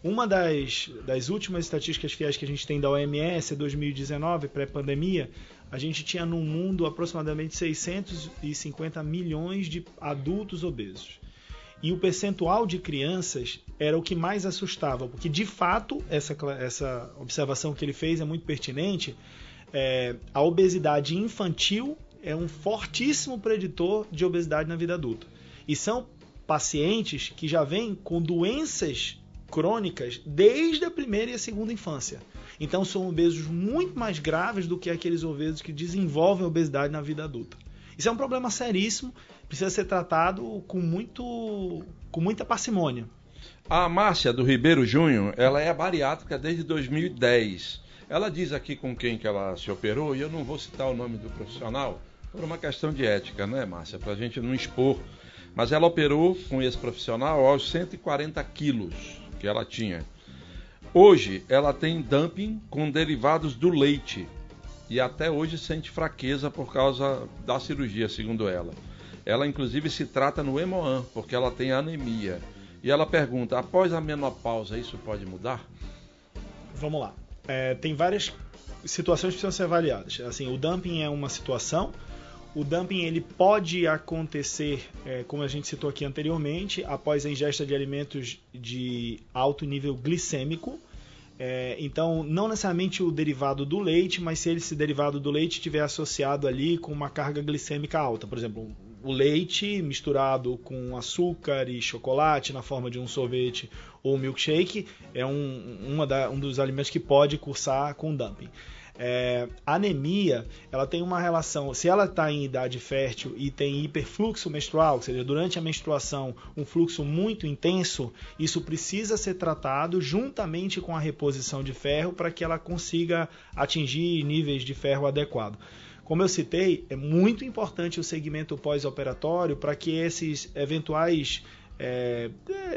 Uma das, das últimas estatísticas fiéis que a gente tem da OMS, 2019, pré-pandemia, a gente tinha no mundo aproximadamente 650 milhões de adultos obesos. E o percentual de crianças era o que mais assustava, porque de fato, essa, essa observação que ele fez é muito pertinente. É, a obesidade infantil é um fortíssimo preditor de obesidade na vida adulta. E são pacientes que já vêm com doenças crônicas desde a primeira e a segunda infância. Então são obesos muito mais graves do que aqueles obesos que desenvolvem obesidade na vida adulta. Isso é um problema seríssimo, precisa ser tratado com, muito, com muita parcimônia. A Márcia do Ribeiro Júnior, ela é bariátrica desde 2010. Ela diz aqui com quem que ela se operou, e eu não vou citar o nome do profissional, por uma questão de ética, né, Márcia? Para a gente não expor. Mas ela operou com esse profissional aos 140 quilos que ela tinha. Hoje, ela tem dumping com derivados do leite. E até hoje sente fraqueza por causa da cirurgia, segundo ela. Ela, inclusive, se trata no Hemoan, porque ela tem anemia. E ela pergunta: após a menopausa, isso pode mudar? Vamos lá. É, tem várias situações que precisam ser avaliadas. Assim, o dumping é uma situação, O dumping ele pode acontecer, é, como a gente citou aqui anteriormente, após a ingesta de alimentos de alto nível glicêmico. É, então, não necessariamente o derivado do leite, mas se esse derivado do leite estiver associado ali com uma carga glicêmica alta. Por exemplo, o leite misturado com açúcar e chocolate na forma de um sorvete ou milkshake é um, uma da, um dos alimentos que pode cursar com dumping. É, anemia, ela tem uma relação, se ela está em idade fértil e tem hiperfluxo menstrual, ou seja, durante a menstruação um fluxo muito intenso, isso precisa ser tratado juntamente com a reposição de ferro para que ela consiga atingir níveis de ferro adequado. Como eu citei, é muito importante o segmento pós-operatório para que esses eventuais é,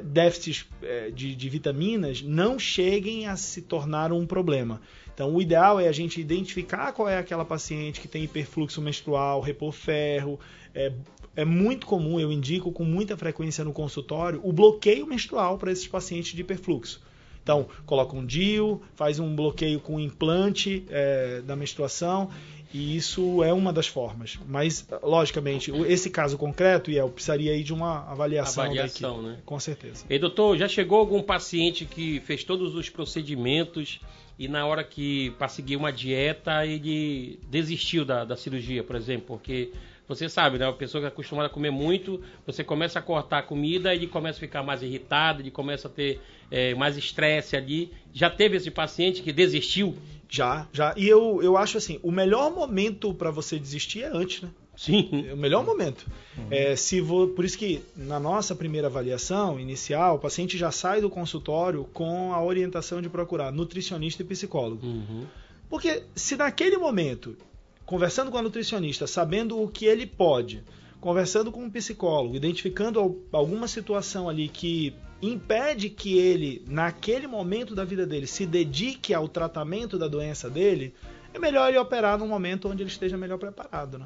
déficits é, de, de vitaminas não cheguem a se tornar um problema. Então, o ideal é a gente identificar qual é aquela paciente que tem hiperfluxo menstrual, repor ferro. É, é muito comum, eu indico com muita frequência no consultório, o bloqueio menstrual para esses pacientes de hiperfluxo. Então, coloca um DIU, faz um bloqueio com implante é, da menstruação e isso é uma das formas. Mas, logicamente, esse caso concreto, e eu precisaria aí de uma avaliação, avaliação né? Com certeza. E doutor, já chegou algum paciente que fez todos os procedimentos e na hora que para seguir uma dieta ele desistiu da, da cirurgia, por exemplo, porque você sabe, né? A pessoa que é acostumada a comer muito, você começa a cortar a comida, ele começa a ficar mais irritado, ele começa a ter é, mais estresse ali. Já teve esse paciente que desistiu? Já, já. E eu, eu acho assim, o melhor momento para você desistir é antes, né? Sim. É o melhor momento. Uhum. É, se vou, por isso que na nossa primeira avaliação inicial, o paciente já sai do consultório com a orientação de procurar nutricionista e psicólogo. Uhum. Porque se naquele momento, conversando com a nutricionista, sabendo o que ele pode, conversando com um psicólogo, identificando alguma situação ali que impede que ele, naquele momento da vida dele, se dedique ao tratamento da doença dele, é melhor ele operar num momento onde ele esteja melhor preparado, né?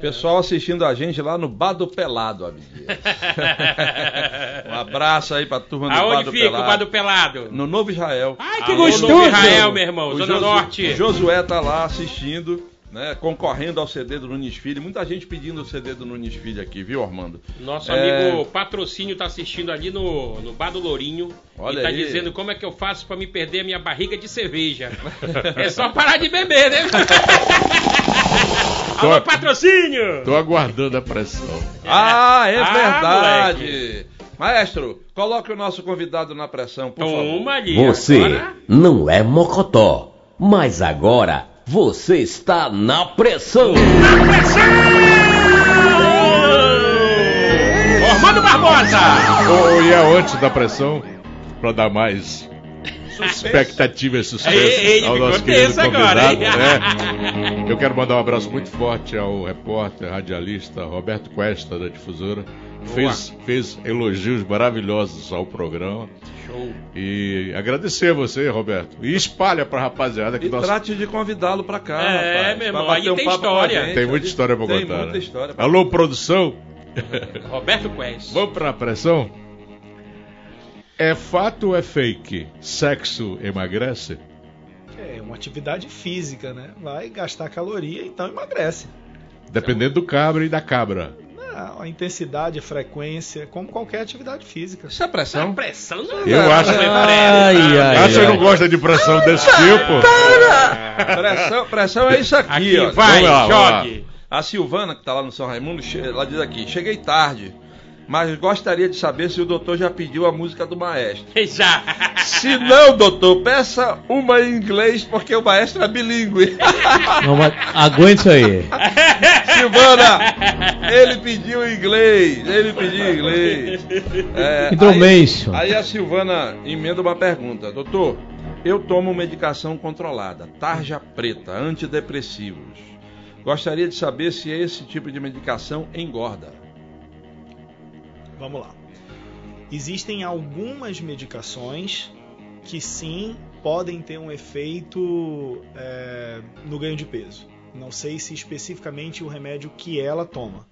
Pessoal assistindo a gente lá no Bar do Pelado, Abdias. (laughs) um abraço aí pra turma do Aonde Bar do fica Pelado. o Bar do Pelado? No Novo Israel. Ai, que Alô, gostoso! Novo Israel, meu irmão, O Zona Josu- Norte. O Josué tá lá assistindo, né? Concorrendo ao CD do Nunes Filho. Muita gente pedindo o CD do Nunes Filho aqui, viu, Armando? Nosso É. amigo Patrocínio tá assistindo ali no, no Bar do Lourinho Olha e tá aí. dizendo como é que eu faço pra me perder a minha barriga de cerveja. (laughs) é só parar de beber, né? (laughs) Alô, patrocínio! Tô aguardando a pressão. (laughs) Ah, é Ah, verdade. Maestro, coloque o nosso convidado na pressão, por favor. Toma ali. Você agora. não é mocotó, mas agora você está na pressão. Ormando Barbosa! Ou e é antes da pressão, pra dar mais expectativa e suspense Ei, ei, ao nosso querido convidado. né? Eu quero mandar um abraço muito forte ao repórter, radialista Roberto Cuesta, da Difusora. Fez, fez elogios maravilhosos ao programa. Show. E agradecer a você, Roberto. E espalha pra rapaziada que E nós trate de convidá-lo pra cá, É, rapaz. meu irmão, aí um tem história. gente. tem muita história pra Tem contar. muita né? história pra Alô, produção? (laughs) Roberto Quest. Vamos pra pressão? É fato ou é fake? Sexo emagrece? É uma atividade física, né? Vai gastar caloria, então emagrece. Dependendo do cabra e da cabra. Não, a intensidade, a frequência, como qualquer atividade física. Isso é pressão? Pressão não Eu acho- Ai, ai, Ah, você ai. não gosta de pressão desse tipo? Pressão, pressão é isso aqui, Aqui, ó. vai, Vamos lá, jogue. A Silvana, que tá lá no São Raimundo, ela diz aqui: cheguei tarde, mas gostaria de saber se o doutor já pediu a música do maestro. (laughs) Já. Se não, doutor, peça uma em inglês, porque o maestro é bilíngue. (laughs) Não, mas aguenta isso aí. (laughs) Silvana, ele pediu em inglês, ele pediu em inglês. É. Aí, aí a Silvana emenda uma pergunta: Doutor, eu tomo medicação controlada, tarja preta, antidepressivos. Gostaria de saber se esse tipo de medicação engorda. Vamos lá. Existem algumas medicações que sim podem ter um efeito é, no ganho de peso. Não sei se especificamente o remédio que ela toma,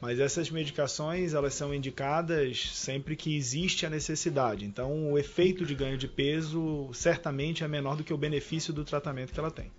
mas essas medicações elas são indicadas sempre que existe a necessidade. Então o efeito de ganho de peso certamente é menor do que o benefício do tratamento que ela tem.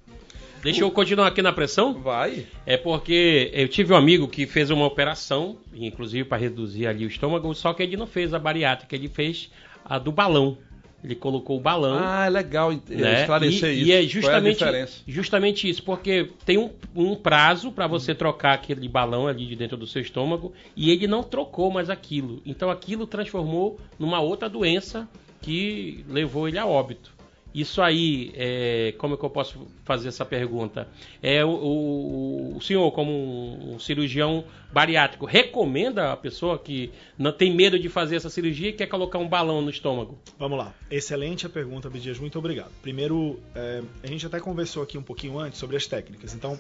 Deixa eu continuar aqui na pressão. Vai. É porque eu tive um amigo que fez uma operação, inclusive para reduzir ali o estômago, só que ele não fez a bariátrica, ele fez a do balão. Ele colocou o balão. Ah, é legal né? esclarecer e, isso. E é é a justamente, diferença? justamente isso, porque tem um, um prazo para você trocar aquele balão ali de dentro do seu estômago e ele não trocou mais aquilo. Então aquilo transformou numa outra doença que levou ele a óbito. Isso aí, é, como é que eu posso fazer essa pergunta? É o, o- o senhor, como um, um cirurgião bariátrico, recomenda a pessoa que não tem medo de fazer essa cirurgia e quer colocar um balão no estômago? Vamos lá. Excelente a pergunta, Abdias. Muito obrigado. Primeiro, é, a gente até conversou aqui um pouquinho antes sobre as técnicas. Então,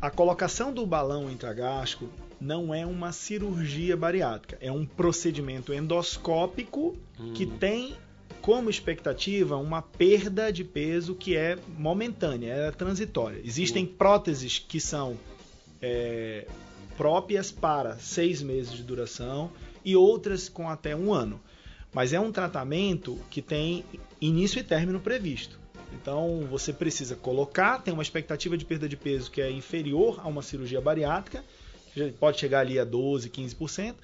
a colocação do balão intragástrico não é uma cirurgia bariátrica. É um procedimento endoscópico que tem como expectativa uma perda de peso que é momentânea, é transitória. Existem próteses que são é, próprias para seis meses de duração e outras com até um ano. Mas é um tratamento que tem início e término previsto. Então você precisa colocar, tem uma expectativa de perda de peso que é inferior a uma cirurgia bariátrica, que pode chegar ali a 12, 15%,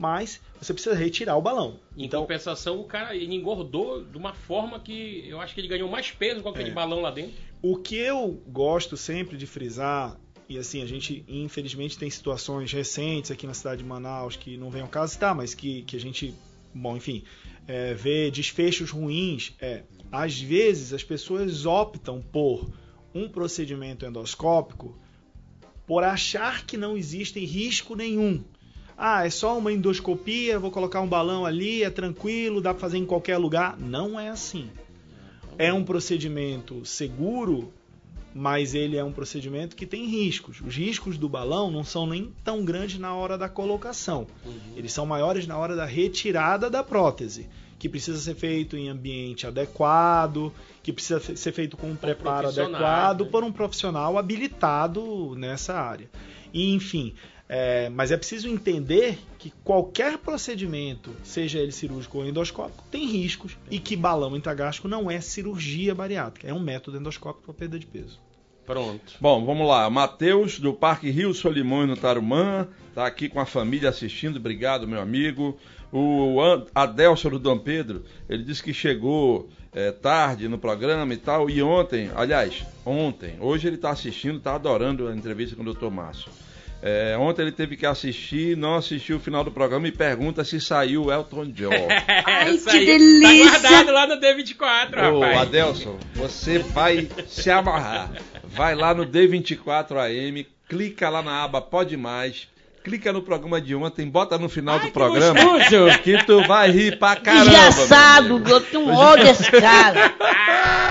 mas você precisa retirar o balão. Em Então, compensação, o cara engordou de uma forma que eu acho que ele ganhou mais peso com aquele É. balão lá dentro. O que eu gosto sempre de frisar, e assim, a gente infelizmente tem situações recentes aqui na cidade de Manaus que não vem ao caso citar, mas que, que a gente, bom, enfim, é, vê desfechos ruins, é, às vezes as pessoas optam por um procedimento endoscópico por achar que não existe risco nenhum. Ah, é só uma endoscopia, vou colocar um balão ali, é tranquilo, dá para fazer em qualquer lugar. Não é assim. É um procedimento seguro, mas ele é um procedimento que tem riscos. Os riscos do balão não são nem tão grandes na hora da colocação. Eles são maiores na hora da retirada da prótese, que precisa ser feito em ambiente adequado, que precisa ser feito com um preparo adequado né? por um profissional habilitado nessa área. E, enfim, é, mas é preciso entender que qualquer procedimento, seja ele cirúrgico ou endoscópico, tem riscos e que balão intragástrico não é cirurgia bariátrica, é um método endoscópico para perda de peso. Pronto. Bom, vamos lá. Matheus, do Parque Rio Solimões, no Tarumã, tá aqui com a família assistindo. Obrigado, meu amigo. O Adelson do Dom Pedro, ele disse que chegou é, tarde no programa e tal. E ontem, aliás, ontem, hoje ele está assistindo, está adorando a entrevista com o Dr. Márcio. É, ontem ele teve que assistir, não assistiu o final do programa e pergunta se saiu o Elton John. (laughs) Ai, que aí delícia! Tá guardado lá no D24, Ô, rapaz. Adelson, você vai se amarrar. Vai lá no D24 AM, clica lá na aba Pode Mais, clica no programa de ontem, bota no final Ai, do que programa gostoso. que tu vai rir pra caramba. Amigo. eu tenho um ódio desse cara. (laughs)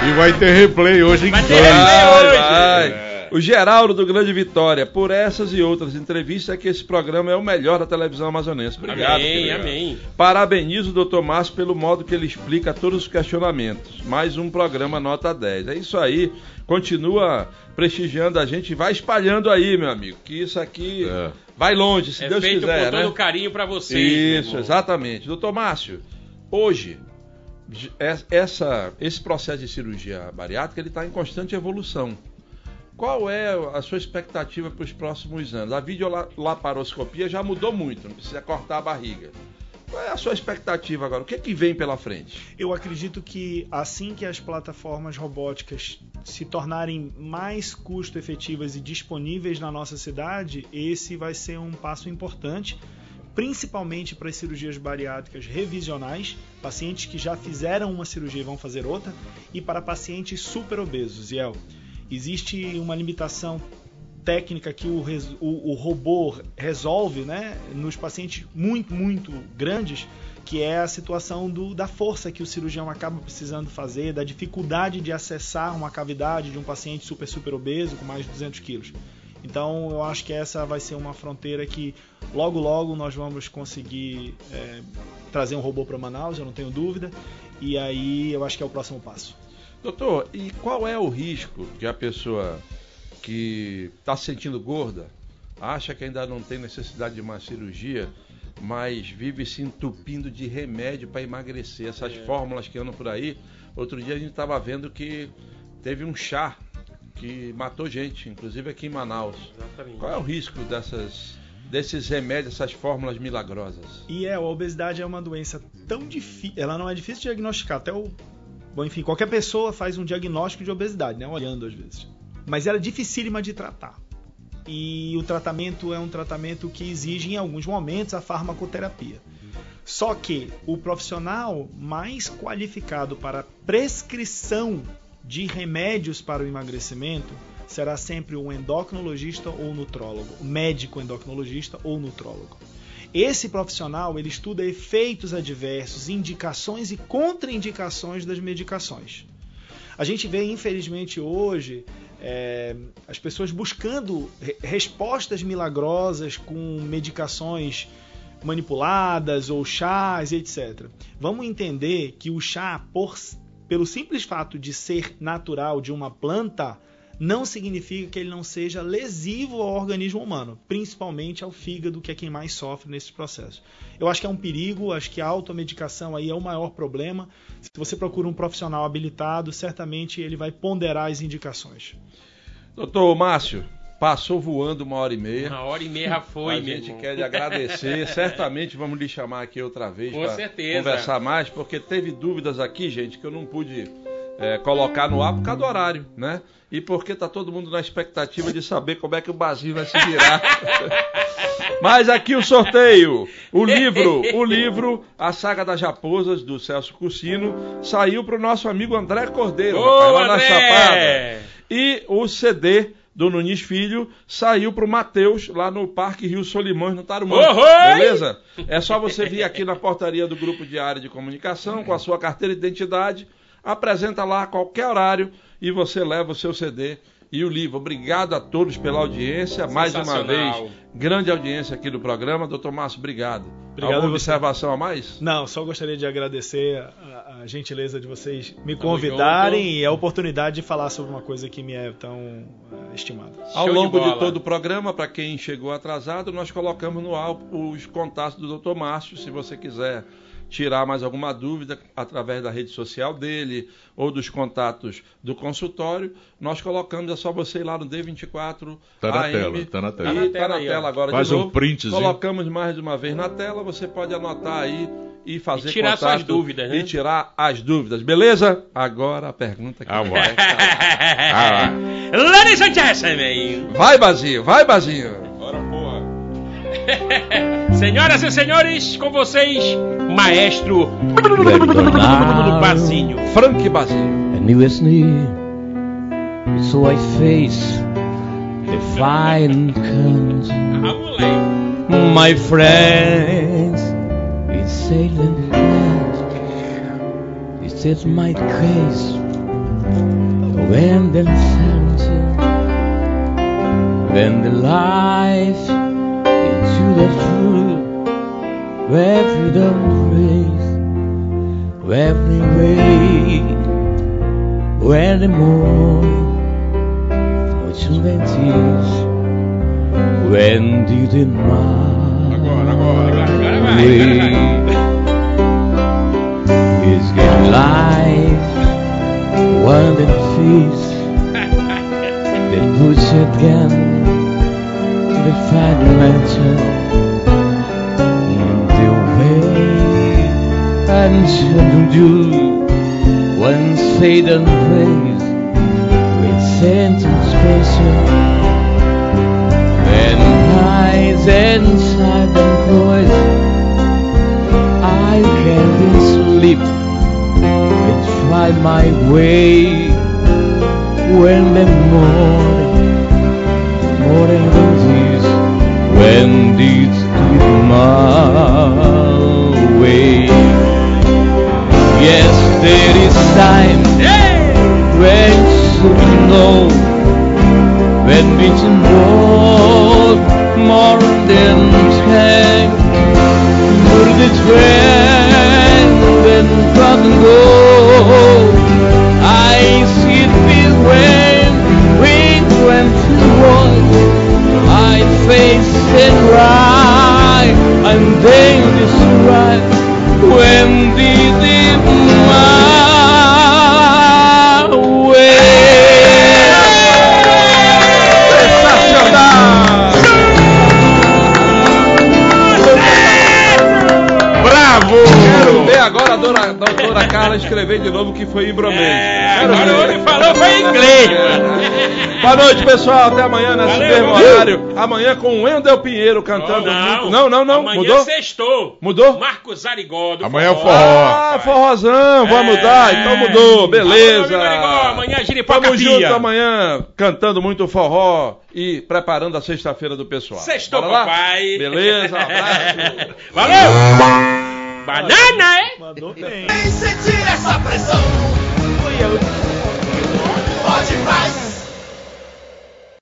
E vai ter replay hoje em Vai ter replay hoje. Vai, vai. É. O Geraldo do Grande Vitória, por essas e outras entrevistas, é que esse programa é o melhor da televisão amazonense. Obrigado. amém, querido. amém. Parabenizo o Dr. Márcio pelo modo que ele explica todos os questionamentos. Mais um programa nota 10. É isso aí. Continua prestigiando a gente, vai espalhando aí, meu amigo. Que isso aqui É. vai longe, se É Deus feito quiser, com né? todo carinho pra vocês. Isso, exatamente. Doutor Márcio, hoje, es- essa, esse processo de cirurgia bariátrica ele está em constante evolução. Qual é a sua expectativa para os próximos anos? A videolaparoscopia já mudou muito, não precisa cortar a barriga. Qual é a sua expectativa agora? O que, é que vem pela frente? Eu acredito que assim que as plataformas robóticas se tornarem mais custo efetivas e disponíveis na nossa cidade, esse vai ser um passo importante, principalmente para as cirurgias bariátricas revisionais, pacientes que já fizeram uma cirurgia e vão fazer outra, e para pacientes super obesos. Ziel, existe uma limitação técnica que o, o- o robô resolve né, nos pacientes muito, muito grandes, que é a situação do- da força que o cirurgião acaba precisando fazer, da dificuldade de acessar uma cavidade de um paciente super, super obeso com mais de 200 quilos. Então, eu acho que essa vai ser uma fronteira que logo, logo nós vamos conseguir é, trazer um robô para Manaus, eu não tenho dúvida, e aí eu acho que é o próximo passo. Doutor, e qual é o risco que a pessoa que está se sentindo gorda, acha que ainda não tem necessidade de uma cirurgia, mas vive se entupindo de remédio para emagrecer? Essas fórmulas que andam por aí. Outro dia a gente estava vendo que teve um chá que matou gente, inclusive aqui em Manaus. Exatamente. Qual é o risco dessas, desses remédios, essas fórmulas milagrosas? E é, a obesidade é uma doença tão difícil, ela não é difícil de diagnosticar, até o bom, enfim, qualquer pessoa faz um diagnóstico de obesidade, né, olhando às vezes. Mas ela é dificílima de tratar. E o tratamento é um tratamento que exige em alguns momentos a farmacoterapia. Só que o profissional mais qualificado para prescrição de remédios para o emagrecimento será sempre um endocrinologista ou nutrólogo, médico endocrinologista ou nutrólogo. Esse profissional ele estuda efeitos adversos, indicações e contraindicações das medicações. A gente vê, infelizmente, hoje é, as pessoas buscando re respostas milagrosas com medicações manipuladas ou chás, etc. Vamos entender que o chá, por, pelo simples fato de ser natural de uma planta, não significa que ele não seja lesivo ao organismo humano, principalmente ao fígado, que é quem mais sofre nesse processo. Eu acho que é um perigo, acho que a automedicação aí é o maior problema. Se você procura um profissional habilitado, certamente ele vai ponderar as indicações. Doutor Márcio, passou voando uma hora e meia. Uma hora e meia já foi, A gente quer lhe agradecer. (laughs) Certamente vamos lhe chamar aqui outra vez para conversar mais, porque teve dúvidas aqui, gente, que eu não pude é, colocar no ar por causa do horário, né? E porque tá todo mundo na expectativa de saber como é que o Basil vai se virar. (laughs) Mas aqui o sorteio. O livro, o livro A Saga das Raposas, do Celso Cursino, saiu pro nosso amigo André Cordeiro, rapaz, lá na! Chapada. E o CD do Nunes Filho saiu pro Matheus lá no Parque Rio Solimões, no Tarumã. Beleza? É só você vir aqui na portaria do Grupo Diário de Comunicação com a sua carteira de identidade, apresenta lá a qualquer horário e você leva o seu CD e o livro. Obrigado a todos pela audiência. Mais uma vez, grande audiência aqui do programa. Doutor Márcio, obrigado. Obrigado Alguma a observação a mais? Não, só gostaria de agradecer a, a gentileza de vocês me convidarem e a oportunidade de falar sobre uma coisa que me é tão eh, estimada. Ao Show de longo de, bola. todo o programa, para quem chegou atrasado, nós colocamos no ar os contatos do Dr. Márcio. Se você quiser tirar mais alguma dúvida através da rede social dele ou dos contatos do consultório, nós colocamos, é só você ir lá no D24 Tá na AM, tela, tá na tela. E Tá na tela agora Faz de um novo. printzinho. Colocamos mais de uma vez na tela, você pode anotar aí e fazer E tirar contato suas dúvidas, né? E tirar as dúvidas, beleza? Agora a pergunta que Ah, vai. vai. (laughs) Ah, Ladies and gentlemen, Vai, Bazinho, vai, Bazinho. Bora, porra. (laughs) senhoras e senhores, com vocês, maestro. Basinho. Frank Bazinho. And you near, so I face the fine country. Ah, moleque. My friends, it's sailing land. It is my case when the center, when the life into the truth, where freedom praise, where we wait, where the more, which when tears, when did it vai. is good life, one that feast, (laughs) that puts again the fundamental in the way and to do when Satan prays with sentence special. When eyes and silent voice I can't sleep and try my way when the morning, morning and it's still my way. Yes, there is time hey! when we know when it's involved more than hang for the train when come go. I see it way. face and cry, and they describe when Sensacional! Bravo! Quero ver agora a dona, dona doutora Carla escrever de novo que foi Imbromente. É, agora o homem falou foi em inglês, mano. Boa noite, pessoal. Até amanhã nesse Valeu, mesmo horário. Amanhã com o Wendel Pinheiro cantando. muito- Não, não, não. Amanhã Mudou? sextou. Mudou? Marcos Arigodo. Amanhã é forró. Ah, forrozão, vai mudar. Então mudou, beleza. Amanhã Giripoca Tamo junto amanhã, cantando muito forró e preparando a sexta-feira do pessoal. Sextou, papai. Beleza, um abraço. (laughs) Valeu. Banana, é? Mandou bem. Vem sentir essa pressão. Pode mais.